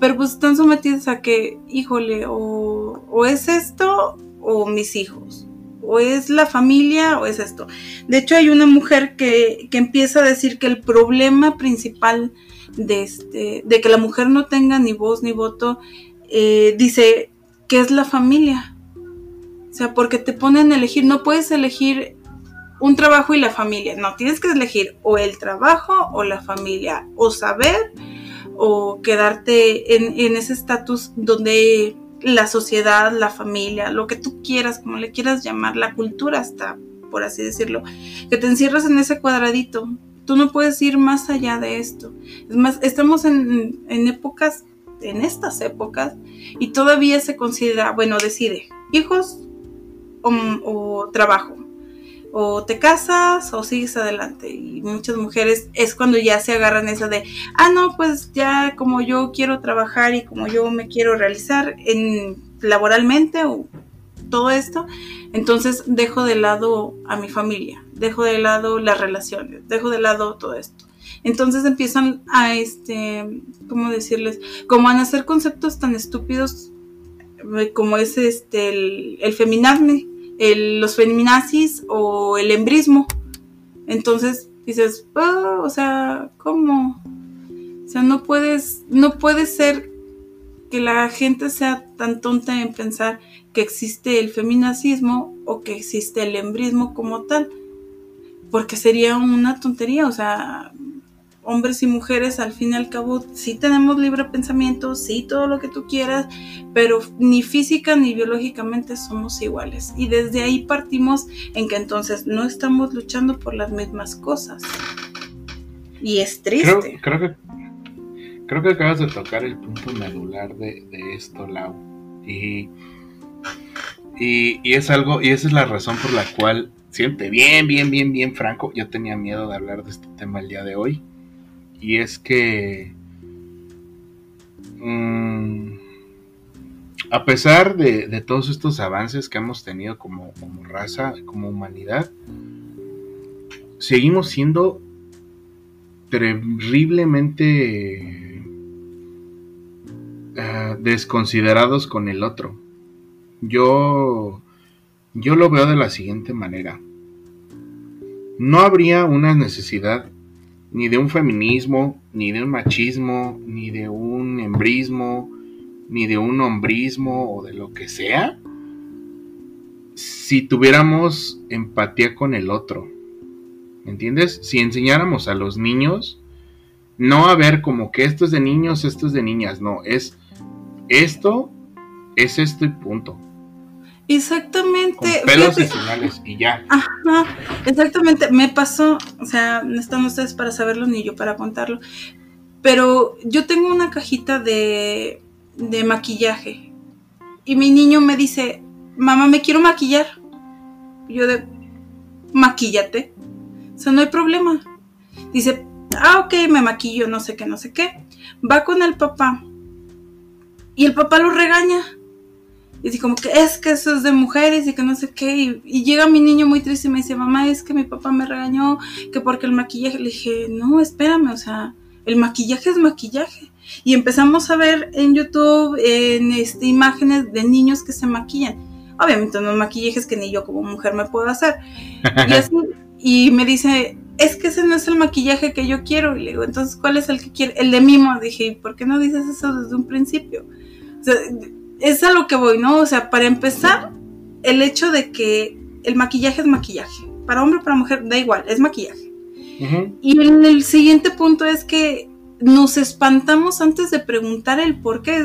pero pues están sometidas a que, híjole, o, o es esto o mis hijos o es la familia o es esto. De hecho, hay una mujer que, empieza a decir que el problema principal de, este, de que la mujer no tenga ni voz ni voto, eh, dice que es la familia. O sea, porque te ponen a elegir, no puedes elegir un trabajo y la familia, no, tienes que elegir o el trabajo o la familia, o saber o quedarte en, en ese estatus donde la sociedad, la familia, lo que tú quieras, como le quieras llamar, la cultura hasta, por así decirlo, que te encierras en ese cuadradito. Tú no puedes ir más allá de esto. Es más, estamos en, épocas, en estas épocas, y todavía se considera, bueno, decide, hijos o, trabajo. O te casas o sigues adelante. Y muchas mujeres es cuando ya se agarran esa de, ah, no, pues ya como yo quiero trabajar y como yo me quiero realizar en laboralmente o todo esto, entonces dejo de lado a mi familia, dejo de lado las relaciones, dejo de lado todo esto. Entonces empiezan a, este, ¿cómo decirles? Como a nacer conceptos tan estúpidos eh, como es este, el, el feminazme, los feminazis o el embrismo. Entonces dices, oh, o sea, ¿cómo? O sea, no puedes, no puede ser que la gente sea tan tonta en pensar que existe el feminacismo o que existe el embrismo como tal, porque sería una tontería, o sea, hombres y mujeres al fin y al cabo sí tenemos libre pensamiento, sí todo lo que tú quieras, pero ni física ni biológicamente somos iguales. Y desde ahí partimos en que entonces no estamos luchando por las mismas cosas. Y es triste. Creo, que, creo que acabas de tocar el punto medular de, esto, Lau. Y, y, y, es algo, y esa es la razón por la cual, siente bien, bien, bien, bien franco, yo tenía miedo de hablar de este tema el día de hoy y es que mm, a pesar de, todos estos avances que hemos tenido como, raza, como humanidad, seguimos siendo terriblemente ah, desconsiderados con el otro. Yo, yo lo veo de la siguiente manera. No habría una necesidad ni de un feminismo, ni de un machismo, ni de un embrismo, ni de un hombrismo o de lo que sea, si tuviéramos empatía con el otro. ¿Entiendes? Si enseñáramos a los niños, no a ver como que esto es de niños, esto es de niñas, no, es esto, es esto y punto. Exactamente. pelos y ya. Ajá, exactamente. Me pasó, o sea, no están ustedes para saberlo ni yo para contarlo. Pero yo tengo una cajita de, de maquillaje. Y mi niño me dice, mamá, me quiero maquillar. Y yo de, maquíllate. O sea, no hay problema. Dice, ah, ok, me maquillo, no sé qué, no sé qué. Va con el papá. Y el papá lo regaña y así como que es que eso es de mujeres y que no sé qué. Y, llega mi niño muy triste y me dice, mamá, es que mi papá me regañó, que porque el maquillaje. Le dije, no, espérame, o sea, el maquillaje es maquillaje. Y empezamos a ver en YouTube en este, imágenes de niños que se maquillan. Obviamente no maquillajes que ni yo como mujer me puedo hacer. Y, así, y me dice, es que ese no es el maquillaje que yo quiero. Y le digo, entonces, ¿cuál es el que quiere? El de mimo. Dije, ¿por qué no dices eso desde un principio? O sea, es a lo que voy, ¿no? O sea, para empezar, el hecho de que el maquillaje es maquillaje. Para hombre para mujer, da igual, es maquillaje. Y el, siguiente punto es que nos espantamos antes de preguntar el por qué.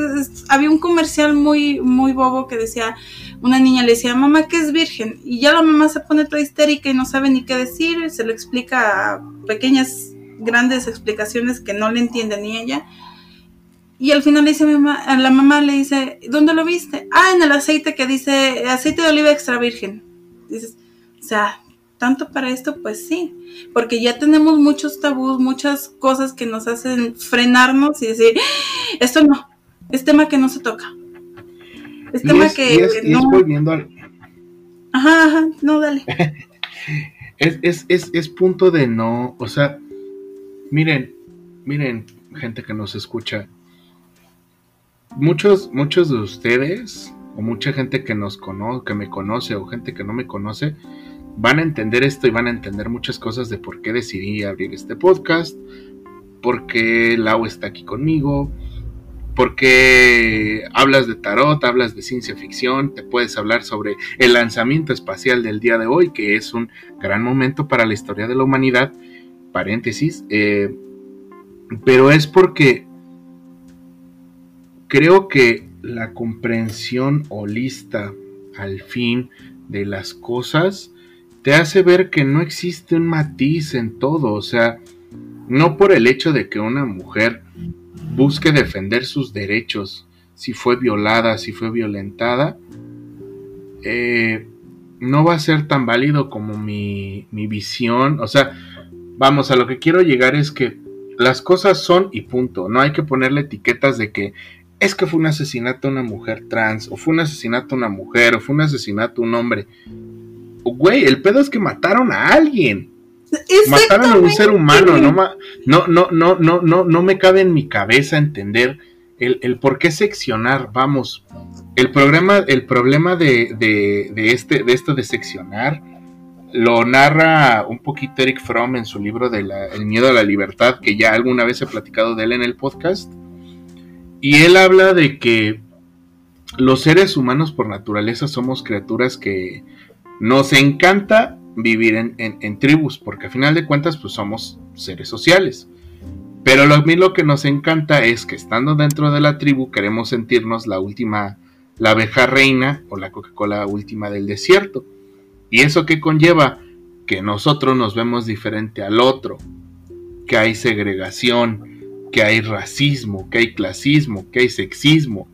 había un comercial muy, muy bobo que decía, una niña le decía, mamá, ¿qué es virgen? Y ya la mamá se pone toda histérica y no sabe ni qué decir, se lo explica a pequeñas, grandes explicaciones que no le entiende ni ella. Y al final le dice a, mi mamá, a la mamá, le dice, ¿dónde lo viste? Ah, en el aceite que dice aceite de oliva extra virgen. Dices, o sea, tanto para esto, pues sí, porque ya tenemos muchos tabús, muchas cosas que nos hacen frenarnos y decir, esto no, es tema que no se toca. Es tema que no... volviendo al... Ajá, ajá, no, dale. es, es, es, es punto de no, o sea, miren, miren, gente que nos escucha, muchos, muchos de ustedes, o mucha gente que nos conoce, que me conoce, o gente que no me conoce, van a entender esto y van a entender muchas cosas de por qué decidí abrir este podcast, por qué Lau está aquí conmigo, porque hablas de tarot, hablas de ciencia ficción, te puedes hablar sobre el lanzamiento espacial del día de hoy, que es un gran momento para la historia de la humanidad, paréntesis, eh, pero es porque creo que la comprensión holista al fin de las cosas te hace ver que no existe un matiz en todo, o sea, no por el hecho de que una mujer busque defender sus derechos, si fue violada, si fue violentada, eh, no va a ser tan válido como mi, mi visión. O sea, vamos, a lo que quiero llegar es que las cosas son y punto. No hay que ponerle etiquetas de que es que fue un asesinato a una mujer trans, o fue un asesinato a una mujer, o fue un asesinato a un hombre. Güey, el pedo es que mataron a alguien. Mataron a un ser humano, no, no, no, no, no, no, no me cabe en mi cabeza entender el, el por qué seccionar, vamos. El problema, el problema de, de, de, este, de esto de seccionar lo narra un poquito Eric Fromm en su libro de El miedo a la libertad, que ya alguna vez he platicado de él en el podcast. Y él habla de que los seres humanos por naturaleza somos criaturas que nos encanta vivir en, tribus, porque a final de cuentas pues somos seres sociales. Pero lo, a mí lo que nos encanta es que estando dentro de la tribu queremos sentirnos la última, la abeja reina o la Coca-Cola última del desierto. ¿Y eso qué conlleva? Que nosotros nos vemos diferente al otro, que hay segregación, que hay racismo, que hay clasismo, que hay sexismo.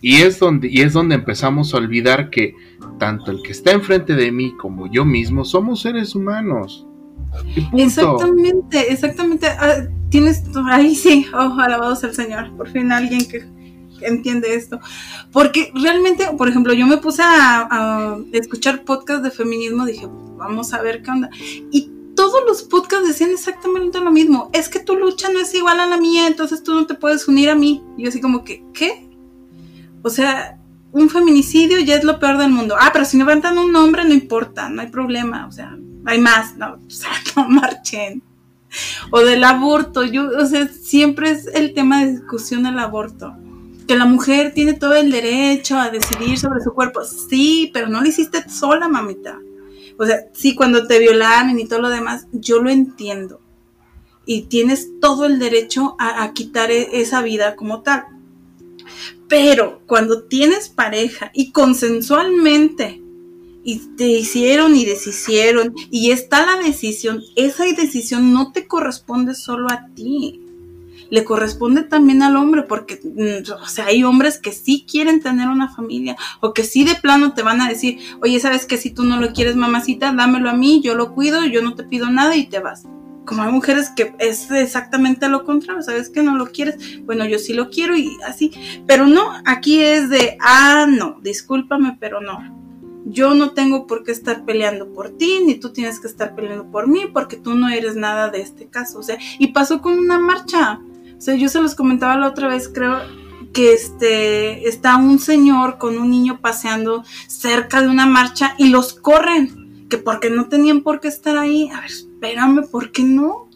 Y es donde, y es donde empezamos a olvidar que tanto el que está enfrente de mí como yo mismo somos seres humanos. Exactamente, exactamente. Ah, tienes, ahí sí, oh, alabados al Señor. Por fin alguien que entiende esto. Porque realmente, por ejemplo, yo me puse a, escuchar podcast de feminismo, dije, vamos a ver qué onda. Todos los podcasts decían exactamente lo mismo. Es que tu lucha no es igual a la mía, entonces tú no te puedes unir a mí. Y yo así como que, ¿qué? O sea, un feminicidio ya es lo peor del mundo. Ah, pero si levantan un nombre no importa, no hay problema. O sea, hay más, no, o sea, no marchen. O del aborto, yo, o sea, siempre es el tema de discusión el aborto. Que la mujer tiene todo el derecho a decidir sobre su cuerpo. Sí, pero no lo hiciste sola, mamita. O sea, sí, cuando te violaron y todo lo demás, yo lo entiendo. Y tienes todo el derecho a, quitar e, esa vida como tal. Pero cuando tienes pareja y consensualmente y te hicieron y deshicieron y está la decisión, esa decisión no te corresponde solo a ti le corresponde también al hombre, porque, mm, o sea, hay hombres que sí quieren tener una familia, o que sí de plano te van a decir, oye, sabes que si tú no lo quieres, mamacita, dámelo a mí, yo lo cuido, yo no te pido nada y te vas. Como hay mujeres que es exactamente lo contrario, sabes que no lo quieres, bueno, yo sí lo quiero y así, pero no, aquí es de, ah, no, discúlpame, pero no, yo no tengo por qué estar peleando por ti, ni tú tienes que estar peleando por mí, porque tú no eres nada de este caso. O sea, y pasó con una marcha. O sea, yo se los comentaba la otra vez, creo que este está un señor con un niño paseando cerca de una marcha y los corren, que porque no tenían por qué estar ahí. A ver, espérame, ¿por qué no?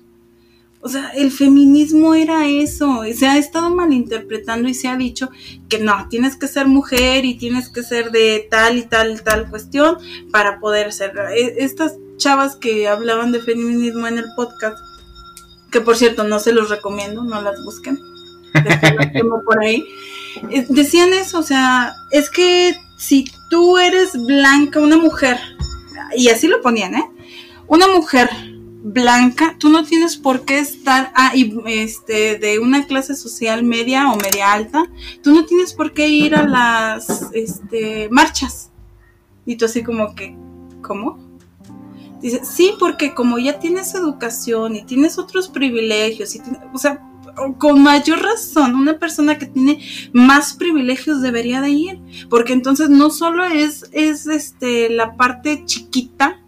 O sea, el feminismo era eso, se ha estado malinterpretando y se ha dicho que no, tienes que ser mujer y tienes que ser de tal y tal tal cuestión para poder ser. E, estas chavas que hablaban de feminismo en el podcast que por cierto no se los recomiendo, no las busquen. por ahí. Eh, decían eso, o sea, es que si tú eres blanca, una mujer, y así lo ponían, ¿eh? Una mujer blanca, tú no tienes por qué estar ah, este, de una clase social media o media alta, tú no tienes por qué ir a las este, marchas. Y tú así como que, ¿cómo? Dice, sí, porque como ya tienes educación y tienes otros privilegios, y o sea, con mayor razón, una persona que tiene más privilegios debería de ir, porque entonces no solo es, es este, la parte chiquita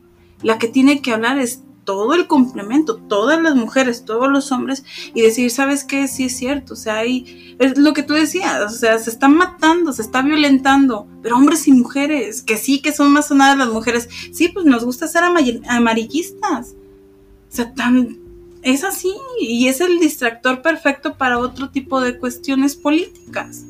la que tiene que hablar, es todo el complemento, todas las mujeres, todos los hombres, y decir, ¿sabes qué? Sí es cierto, o sea, hay, es lo que tú decías, o sea, se están matando, se está violentando, pero hombres y mujeres, que sí, que son más sonadas las mujeres, sí, pues nos gusta ser amarillistas, o sea, es así, y es el distractor perfecto para otro tipo de cuestiones políticas.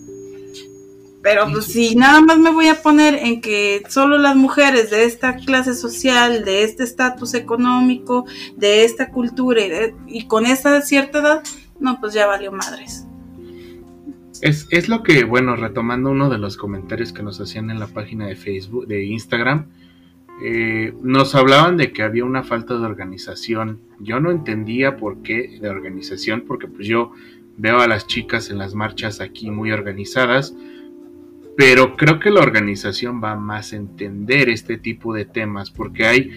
Pero pues si nada más me voy a poner en que solo las mujeres de esta clase social, de este estatus económico, de esta cultura y, con esta cierta edad, no, pues ya valió madres. Es, es, lo que, bueno, retomando uno de los comentarios que nos hacían en la página de Facebook, de Instagram, eh, nos hablaban de que había una falta de organización. Yo no entendía por qué de organización, porque pues yo veo a las chicas en las marchas aquí muy organizadas, pero creo que la organización va más a entender este tipo de temas, porque hay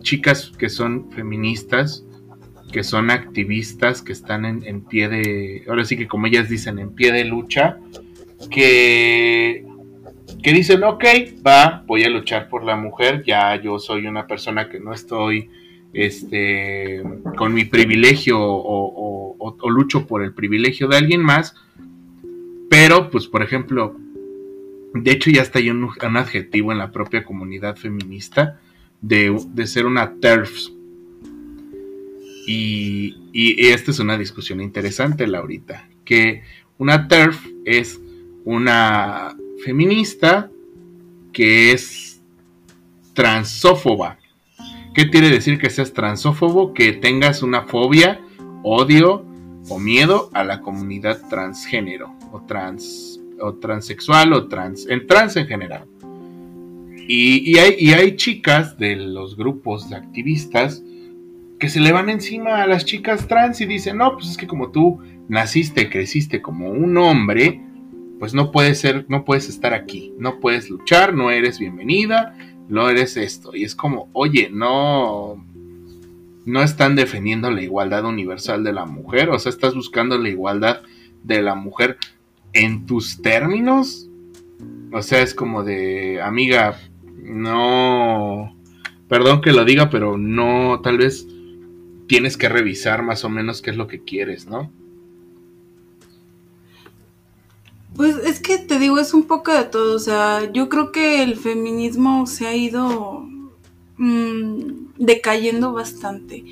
chicas que son feministas, que son activistas, que están en, pie de, ahora sí que como ellas dicen, en pie de lucha, que, que dicen, ok, va, voy a luchar por la mujer, ya yo soy una persona que no estoy este, con mi privilegio o, o lucho por el privilegio de alguien más, pero pues por ejemplo, de hecho, ya está ahí un, adjetivo en la propia comunidad feminista de, ser una TERF. Y, y, esta es una discusión interesante, Laurita. Que una TERF es una feminista que es transófoba. ¿Qué quiere decir que seas transófobo? Que tengas una fobia, odio o miedo a la comunidad transgénero o trans o transexual o trans, en trans en general. Y, hay, hay chicas de los grupos de activistas que se le van encima a las chicas trans y dicen, no, pues es que como tú naciste, creciste como un hombre, pues no puedes ser, no puedes estar aquí, no puedes luchar, no eres bienvenida, no eres esto. Y es como, oye, no, no están defendiendo la igualdad universal de la mujer, o sea, estás buscando la igualdad de la mujer en tus términos. O sea, es como de, amiga, no, perdón que lo diga, pero no, tal vez tienes que revisar más o menos qué es lo que quieres, ¿no? Pues es que te digo, es un poco de todo, o sea, yo creo que el feminismo se ha ido mm, decayendo bastante.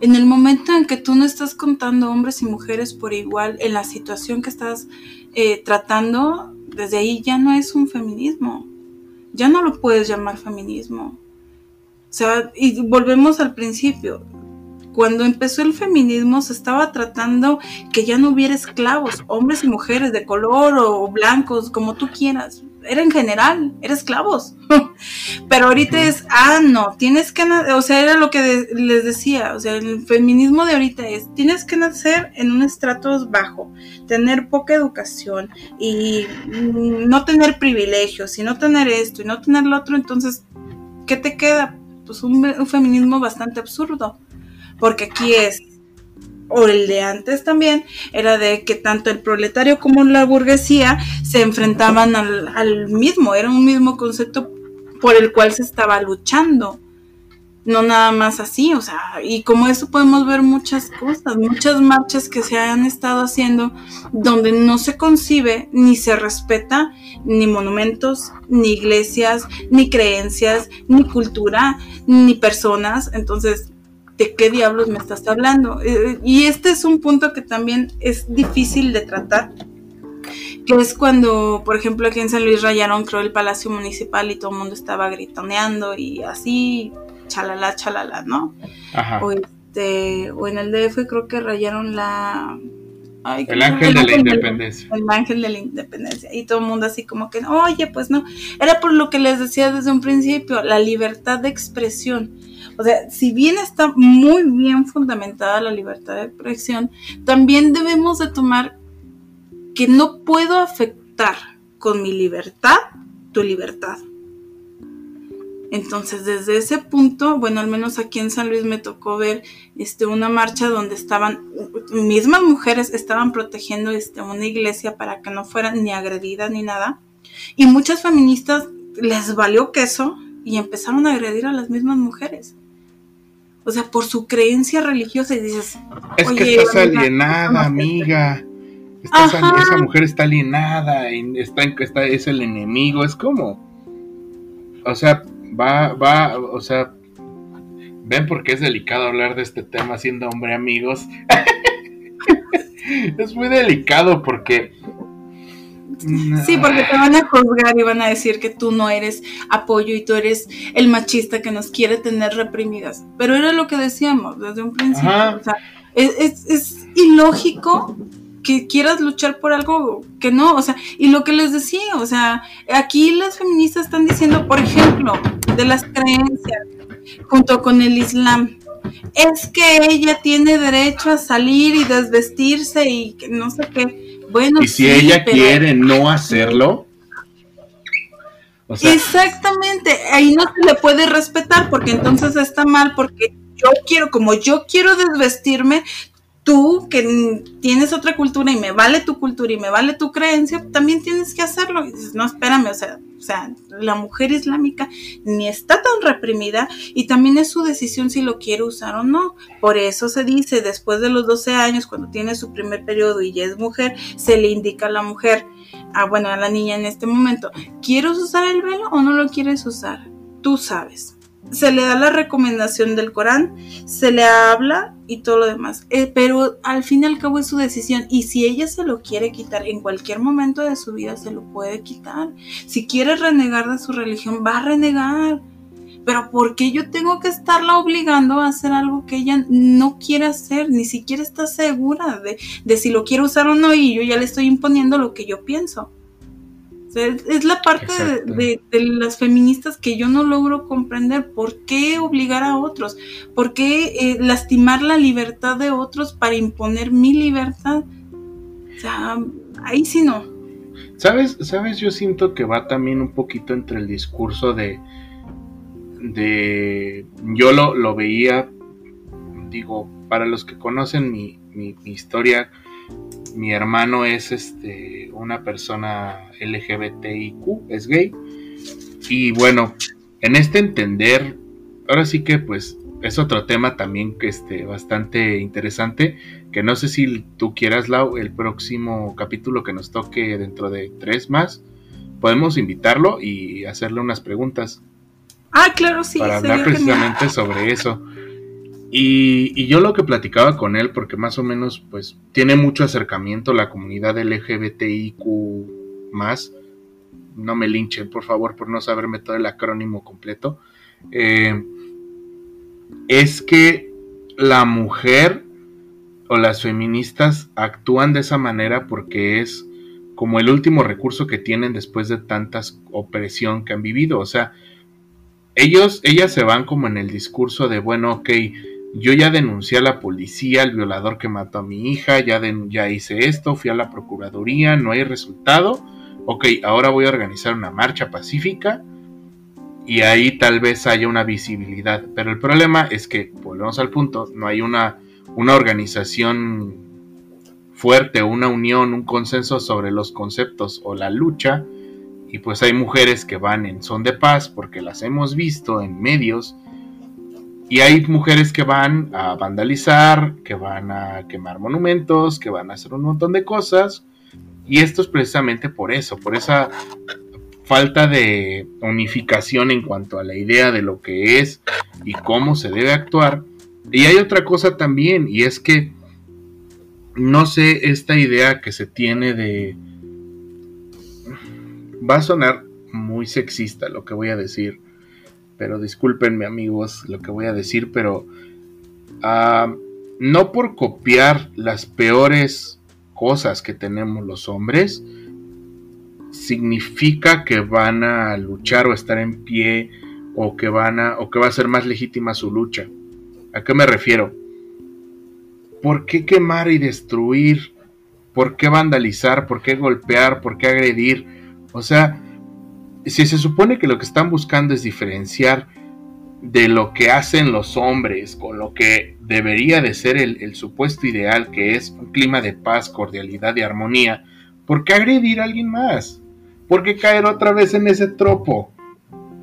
En el momento en que tú no estás contando hombres y mujeres por igual en la situación que estás eh, tratando, desde ahí ya no es un feminismo. Ya no lo puedes llamar feminismo. O sea, y volvemos al principio. Cuando empezó el feminismo se estaba tratando que ya no hubiera esclavos, hombres y mujeres de color o blancos, como tú quieras era en general, era esclavos. Pero ahorita es, ah, no, tienes que, o sea, era lo que les decía, o sea, el feminismo de ahorita es, tienes que nacer en un estrato bajo, tener poca educación y no tener privilegios y no tener esto y no tener lo otro, entonces, ¿qué te queda? Pues un feminismo bastante absurdo, porque aquí es, o el de antes también, era de que tanto el proletario como la burguesía se enfrentaban al, mismo, era un mismo concepto por el cual se estaba luchando. No nada más así, o sea, y como eso podemos ver muchas cosas, muchas marchas que se han estado haciendo donde no se concibe ni se respeta ni monumentos, ni iglesias, ni creencias, ni cultura, ni personas. Entonces, de qué diablos me estás hablando. Eh, y este es un punto que también es difícil de tratar, que es cuando, por ejemplo, aquí en San Luis rayaron, creo, el Palacio Municipal y todo el mundo estaba gritoneando y así, chalala, chalala, ¿no? Ajá. O, este, o en el DF creo que rayaron la... el ángel de la independencia. El ángel de la independencia. Y todo el mundo así como que, oye, pues no. Era por lo que les decía desde un principio, la libertad de expresión o sea, si bien está muy bien fundamentada la libertad de expresión, también debemos de tomar que no puedo afectar con mi libertad tu libertad. Entonces, desde ese punto, bueno, al menos aquí en San Luis me tocó ver este, una marcha donde estaban, mismas mujeres estaban protegiendo este, una iglesia para que no fueran ni agredidas ni nada. Y muchas feministas les valió queso y empezaron a agredir a las mismas mujeres o sea, por su creencia religiosa y dices, es que estás alienada, amiga. esa mujer está alienada está, está, es el enemigo, es como, o sea, va, va, o sea, ven porque es delicado hablar de este tema siendo hombre amigos. es muy delicado porque Sí, porque te van a juzgar y van a decir que tú no eres apoyo y tú eres el machista que nos quiere tener reprimidas. Pero era lo que decíamos desde un principio. O sea, es, es, ilógico que quieras luchar por algo que no, o sea, y lo que les decía, o sea, aquí las feministas están diciendo, por ejemplo, de las creencias junto con el Islam, es que ella tiene derecho a salir y desvestirse y que no sé qué. Y si ella quiere no hacerlo, Exactamente, ahí no se le puede respetar porque entonces está mal porque yo quiero, como yo quiero desvestirme, tú que tienes otra cultura y me vale tu cultura y me vale tu creencia, también tienes que hacerlo. Y dices, no, espérame, o sea, o sea, la mujer islámica ni está tan reprimida y también es su decisión si lo quiere usar o no. Por eso se dice, después de los 12 años, cuando tiene su primer periodo y ya es mujer, se le indica a la mujer, ah, bueno, a la niña en este momento, ¿quieres usar el velo o no lo quieres usar? Tú sabes se le da la recomendación del Corán, se le habla y todo lo demás. Eh, pero al fin y al cabo es su decisión. Y si ella se lo quiere quitar en cualquier momento de su vida, se lo puede quitar. Si quiere renegar de su religión, va a renegar. Pero ¿por qué yo tengo que estarla obligando a hacer algo que ella no quiere hacer? Ni siquiera está segura de, de si lo quiere usar o no y yo ya le estoy imponiendo lo que yo pienso es, la parte de, las feministas que yo no logro comprender. ¿Por qué obligar a otros? ¿Por qué eh, lastimar la libertad de otros para imponer mi libertad? O sea, ahí sí no. ¿Sabes? ¿Sabes? Yo siento que va también un poquito entre el discurso de. de yo lo, lo veía, digo, para los que conocen mi, mi historia mi hermano es este una persona LGBTIQ, es gay. Y bueno, en este entender, ahora sí que pues es otro tema también que este bastante interesante, que no sé si tú quieras Lau, el próximo capítulo que nos toque dentro de tres más, podemos invitarlo y hacerle unas preguntas. Ah, claro, sí. Para hablar precisamente sobre eso. Y, yo lo que platicaba con él, porque más o menos pues tiene mucho acercamiento la comunidad LGBTIQ más, no me linchen por favor por no saberme todo el acrónimo completo, eh, es que la mujer o las feministas actúan de esa manera porque es como el último recurso que tienen después de tantas opresión que han vivido, o sea, ellos, ellas se van como en el discurso de, bueno, ok, yo ya denuncié a la policía el violador que mató a mi hija, ya, ya hice esto, fui a la procuraduría, no hay resultado. Ok, ahora voy a organizar una marcha pacífica y ahí tal vez haya una visibilidad. Pero el problema es que, volvemos al punto, no hay una, una organización fuerte, una unión, un consenso sobre los conceptos o la lucha. Y pues hay mujeres que van en son de paz porque las hemos visto en medios y hay mujeres que van a vandalizar, que van a quemar monumentos, que van a hacer un montón de cosas. Y esto es precisamente por eso, por esa falta de unificación en cuanto a la idea de lo que es y cómo se debe actuar. Y hay otra cosa también, y es que no sé esta idea que se tiene de... Va a sonar muy sexista lo que voy a decir, pero discúlpenme amigos lo que voy a decir, pero ah, no por copiar las peores cosas que tenemos los hombres, significa que van a luchar o estar en pie o que van a o que va a ser más legítima su lucha. ¿A qué me refiero? ¿Por qué quemar y destruir? ¿Por qué vandalizar? ¿Por qué golpear? ¿Por qué agredir? O sea, si se supone que lo que están buscando es diferenciar de lo que hacen los hombres con lo que debería de ser el, supuesto ideal, que es un clima de paz, cordialidad y armonía, ¿por qué agredir a alguien más? ¿Por qué caer otra vez en ese tropo?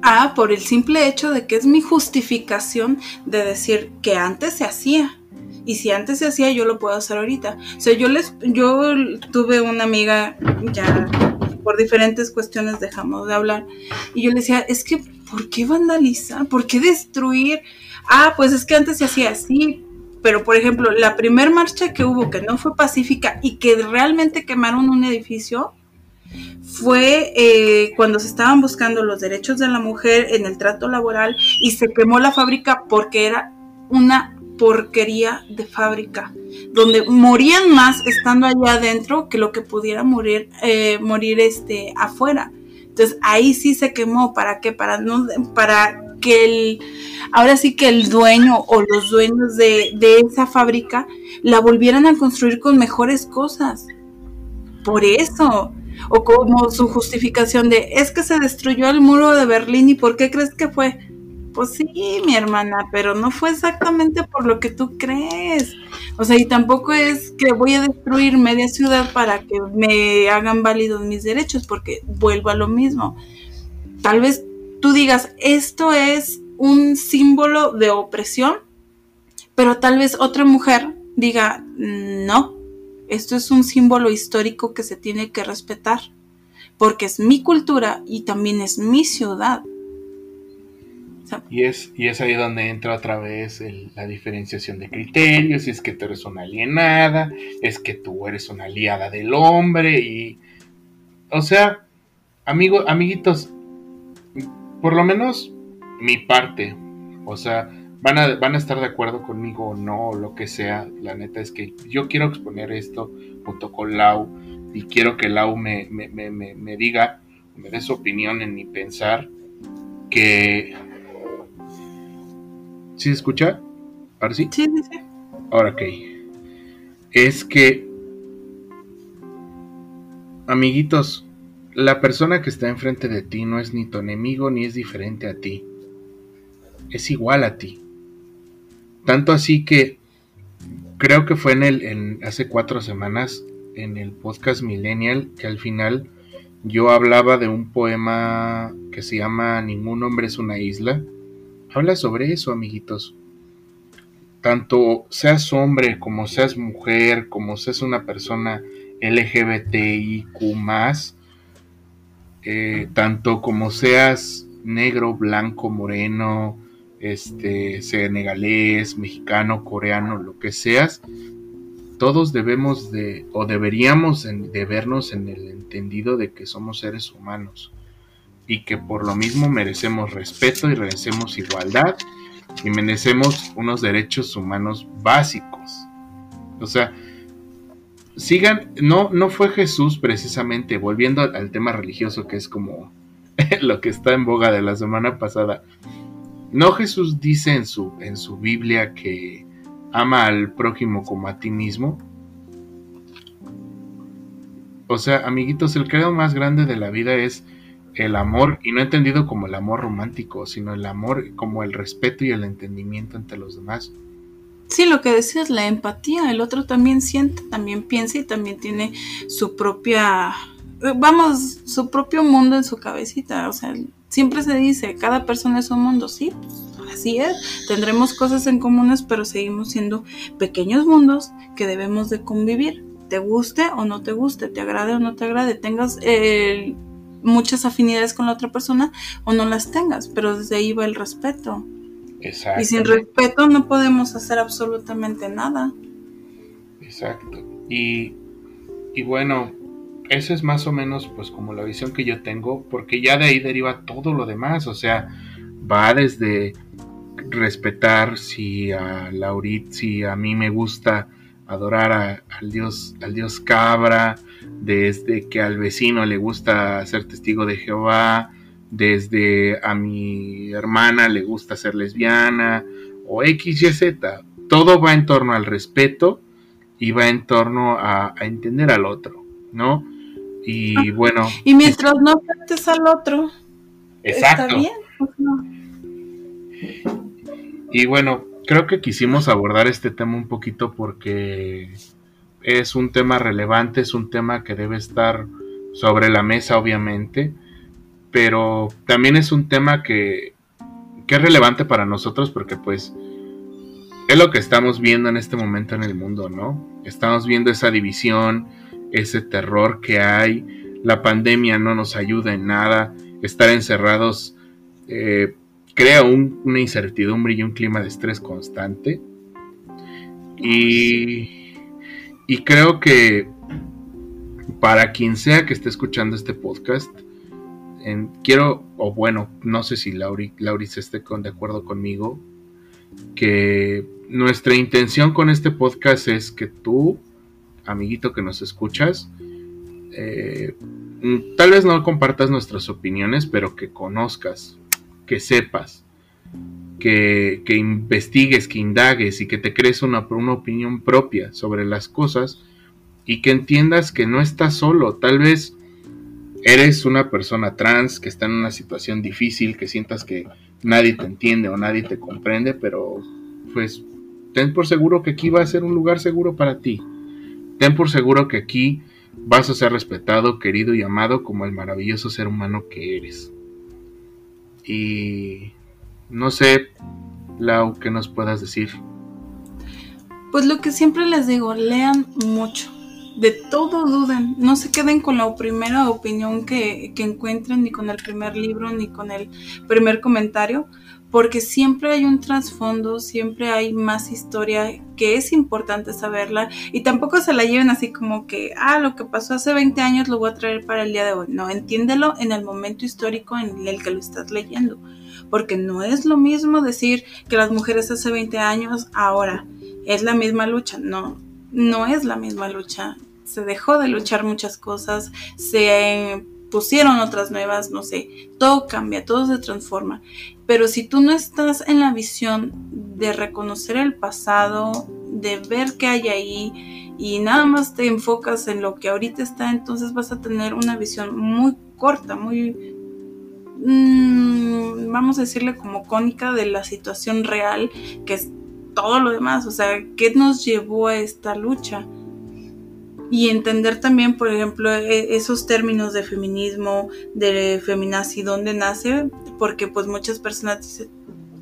Ah, por el simple hecho de que es mi justificación de decir que antes se hacía. Y si antes se hacía, yo lo puedo hacer ahorita. O sea, yo les, yo tuve una amiga ya por diferentes cuestiones dejamos de hablar. Y yo le decía, es que, ¿por qué vandalizar? ¿Por qué destruir? Ah, pues es que antes se hacía así, pero por ejemplo, la primer marcha que hubo que no fue pacífica y que realmente quemaron un edificio fue eh, cuando se estaban buscando los derechos de la mujer en el trato laboral y se quemó la fábrica porque era una porquería de fábrica, donde morían más estando allá adentro que lo que pudiera morir, eh, morir este, afuera. Entonces ahí sí se quemó, ¿para qué? Para, no, para que el, ahora sí que el dueño o los dueños de, de esa fábrica la volvieran a construir con mejores cosas. Por eso, O como su justificación de, es que se destruyó el muro de Berlín y ¿por qué crees que fue? Pues sí, mi hermana, pero no fue exactamente por lo que tú crees. O sea, y tampoco es que voy a destruir media ciudad para que me hagan válidos mis derechos, porque vuelvo a lo mismo. Tal vez tú digas, esto es un símbolo de opresión, pero tal vez otra mujer diga, no, esto es un símbolo histórico que se tiene que respetar, porque es mi cultura y también es mi ciudad. Y, es, y es ahí donde entra otra vez la diferenciación de criterios, si es que tú eres una alienada, es que tú eres una aliada del hombre y... O sea, amigo, amiguitos, por lo menos mi parte, o sea, van a, van a estar de acuerdo conmigo o no, o lo que sea, la neta es que yo quiero exponer esto junto con Lau y quiero que Lau me, me, me, me diga, me dé su opinión en mi pensar, que... ¿Sí se escucha? ¿Ahora sí? Sí, sí, sí. Ahora ok. Es que, amiguitos, la persona que está enfrente de ti no es ni tu enemigo ni es diferente a ti. Es igual a ti. Tanto así que creo que fue en el en, hace cuatro semanas en el podcast Millennial que al final yo hablaba de un poema que se llama Ningún hombre es una isla. Habla sobre eso, amiguitos. Tanto seas hombre como seas mujer, como seas una persona LGBTIQ eh, tanto como seas negro, blanco, moreno, este, senegalés, mexicano, coreano, lo que seas, todos debemos de, o deberíamos de vernos en el entendido de que somos seres humanos y que por lo mismo merecemos respeto y merecemos igualdad y merecemos unos derechos humanos básicos. O sea, sigan, no, no fue Jesús precisamente, volviendo al, tema religioso que es como lo que está en boga de la semana pasada. No Jesús dice en su, en su Biblia que ama al prójimo como a ti mismo. O sea, amiguitos, el credo más grande de la vida es el amor, y no entendido como el amor romántico, sino el amor como el respeto y el entendimiento entre los demás. Sí, lo que decías, la empatía. El otro también siente, también piensa y también tiene su propia, vamos, su propio mundo en su cabecita. O sea, siempre se dice, cada persona es un mundo, sí, pues, así es. Tendremos cosas en comunes, pero seguimos siendo pequeños mundos que debemos de convivir. Te guste o no te guste, te agrade o no te agrade, tengas eh, muchas afinidades con la otra persona o no las tengas, pero desde ahí va el respeto. Y sin respeto no podemos hacer absolutamente nada. Exacto. Y, y bueno, eso es más o menos pues como la visión que yo tengo, porque ya de ahí deriva todo lo demás, o sea, va desde respetar si a Laurit, si a mí me gusta adorar al dios al dios cabra, desde que al vecino le gusta ser testigo de Jehová, desde a mi hermana le gusta ser lesbiana o X, Y, Z. Todo va en torno al respeto y va en torno a, entender al otro, ¿no? Y ah, bueno. Y mientras no afectes al otro, exacto. está bien. Y bueno, creo que quisimos abordar este tema un poquito porque es un tema relevante, es un tema que debe estar sobre la mesa, obviamente pero también es un tema que, es relevante para nosotros porque pues es lo que estamos viendo en este momento en el mundo, ¿no? Estamos viendo esa división, ese terror que hay, la pandemia no nos ayuda en nada, estar encerrados eh, crea una incertidumbre y un clima de estrés constante. Y, y creo que para quien sea que esté escuchando este podcast, quiero, o bueno, no sé si Lauri, Lauri esté de acuerdo conmigo, que nuestra intención con este podcast es que tú, amiguito que nos escuchas, eh, mm, tal vez no compartas nuestras opiniones, pero que conozcas, que sepas, que, que investigues, que indagues y que te crees una, una opinión propia sobre las cosas y que entiendas que no estás solo. Tal vez eres una persona trans que está en una situación difícil, que sientas que nadie te entiende o nadie te comprende, pero pues ten por seguro que aquí va a ser un lugar seguro para ti. Ten por seguro que aquí vas a ser respetado, querido y amado como el maravilloso ser humano que eres. Y no sé, Lau, ¿qué nos puedas decir? Pues lo que siempre les digo, lean mucho. De todo duden. No se queden con la primera opinión que, que encuentren, ni con el primer libro, ni con el primer comentario porque siempre hay un trasfondo, siempre hay más historia que es importante saberla y tampoco se la lleven así como que, ah, lo que pasó hace 20 años lo voy a traer para el día de hoy. No, entiéndelo en el momento histórico en el que lo estás leyendo, porque no es lo mismo decir que las mujeres hace 20 años ahora es la misma lucha, no, no es la misma lucha. Se dejó de luchar muchas cosas, se pusieron otras nuevas, no sé, todo cambia, todo se transforma. Pero si tú no estás en la visión de reconocer el pasado, de ver qué hay ahí y nada más te enfocas en lo que ahorita está, entonces vas a tener una visión muy corta, muy, mmm, vamos a decirle como cónica de la situación real, que es todo lo demás, o sea, ¿qué nos llevó a esta lucha? Y entender también, por ejemplo, e, esos términos de feminismo, de feminazi, dónde nace, porque pues muchas personas dicen,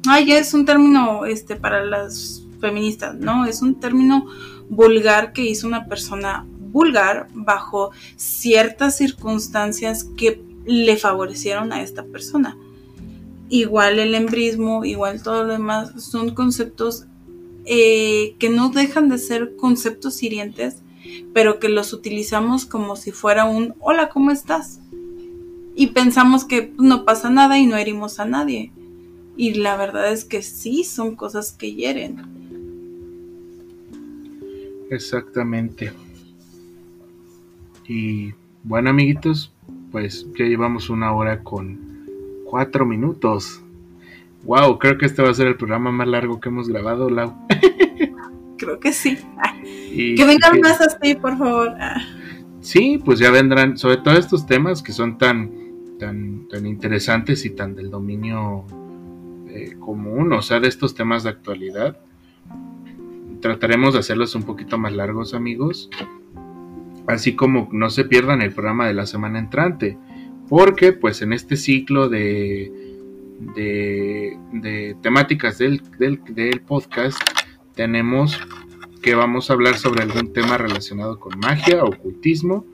ay, es un término este para las feministas, no, es un término vulgar que hizo una persona vulgar bajo ciertas circunstancias que le favorecieron a esta persona. Igual el embrismo, igual todo lo demás, son conceptos eh, que no dejan de ser conceptos hirientes pero que los utilizamos como si fuera un hola, ¿cómo estás? Y pensamos que no pasa nada y no herimos a nadie. Y la verdad es que sí, son cosas que hieren. Exactamente. Y bueno, amiguitos, pues ya llevamos una hora con cuatro minutos. Wow, creo que este va a ser el programa más largo que hemos grabado, Lau. Creo que sí que vengan más así, por favor. Ah. Sí, pues ya vendrán, sobre todo estos temas que son tan, tan, tan interesantes y tan del dominio eh, común, o sea, de estos temas de actualidad. Trataremos de hacerlos un poquito más largos, amigos. Así como no se pierdan el programa de la semana entrante. Porque, pues, en este ciclo de, de, de temáticas del, del, del podcast, tenemos que vamos a hablar sobre algún tema relacionado con magia, ocultismo,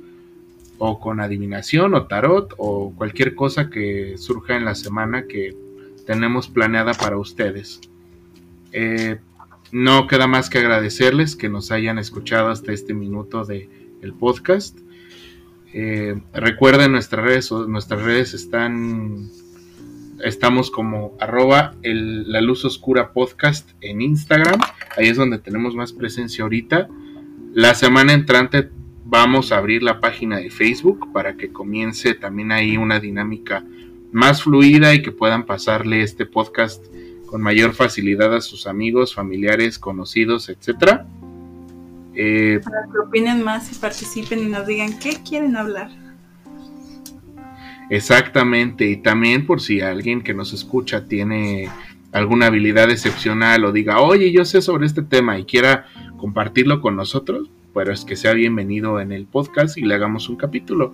o con adivinación, o tarot, o cualquier cosa que surja en la semana que tenemos planeada para ustedes. Eh, no queda más que agradecerles que nos hayan escuchado hasta este minuto de el podcast. Eh, recuerden nuestras redes, nuestras redes están Estamos como arroba la luz oscura podcast en Instagram. Ahí es donde tenemos más presencia ahorita. La semana entrante vamos a abrir la página de Facebook para que comience también ahí una dinámica más fluida y que puedan pasarle este podcast con mayor facilidad a sus amigos, familiares, conocidos, etcétera. Eh, para que opinen más y participen y nos digan qué quieren hablar. Exactamente, y también por si alguien que nos escucha tiene alguna habilidad excepcional o diga, oye, yo sé sobre este tema y quiera compartirlo con nosotros, pues que sea bienvenido en el podcast y le hagamos un capítulo.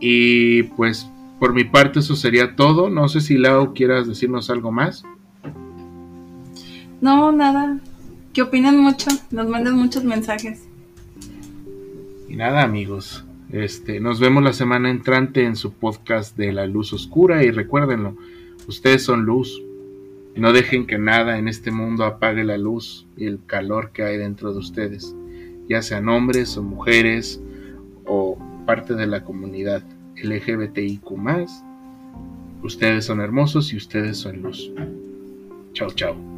Y pues por mi parte eso sería todo. No sé si Lau quieras decirnos algo más. No, nada. Que opinan mucho, nos mandan muchos mensajes. Y nada, amigos. Este, nos vemos la semana entrante en su podcast de la luz oscura y recuérdenlo, ustedes son luz. No dejen que nada en este mundo apague la luz y el calor que hay dentro de ustedes, ya sean hombres o mujeres o parte de la comunidad LGBTIQ. Ustedes son hermosos y ustedes son luz. Chao, chao.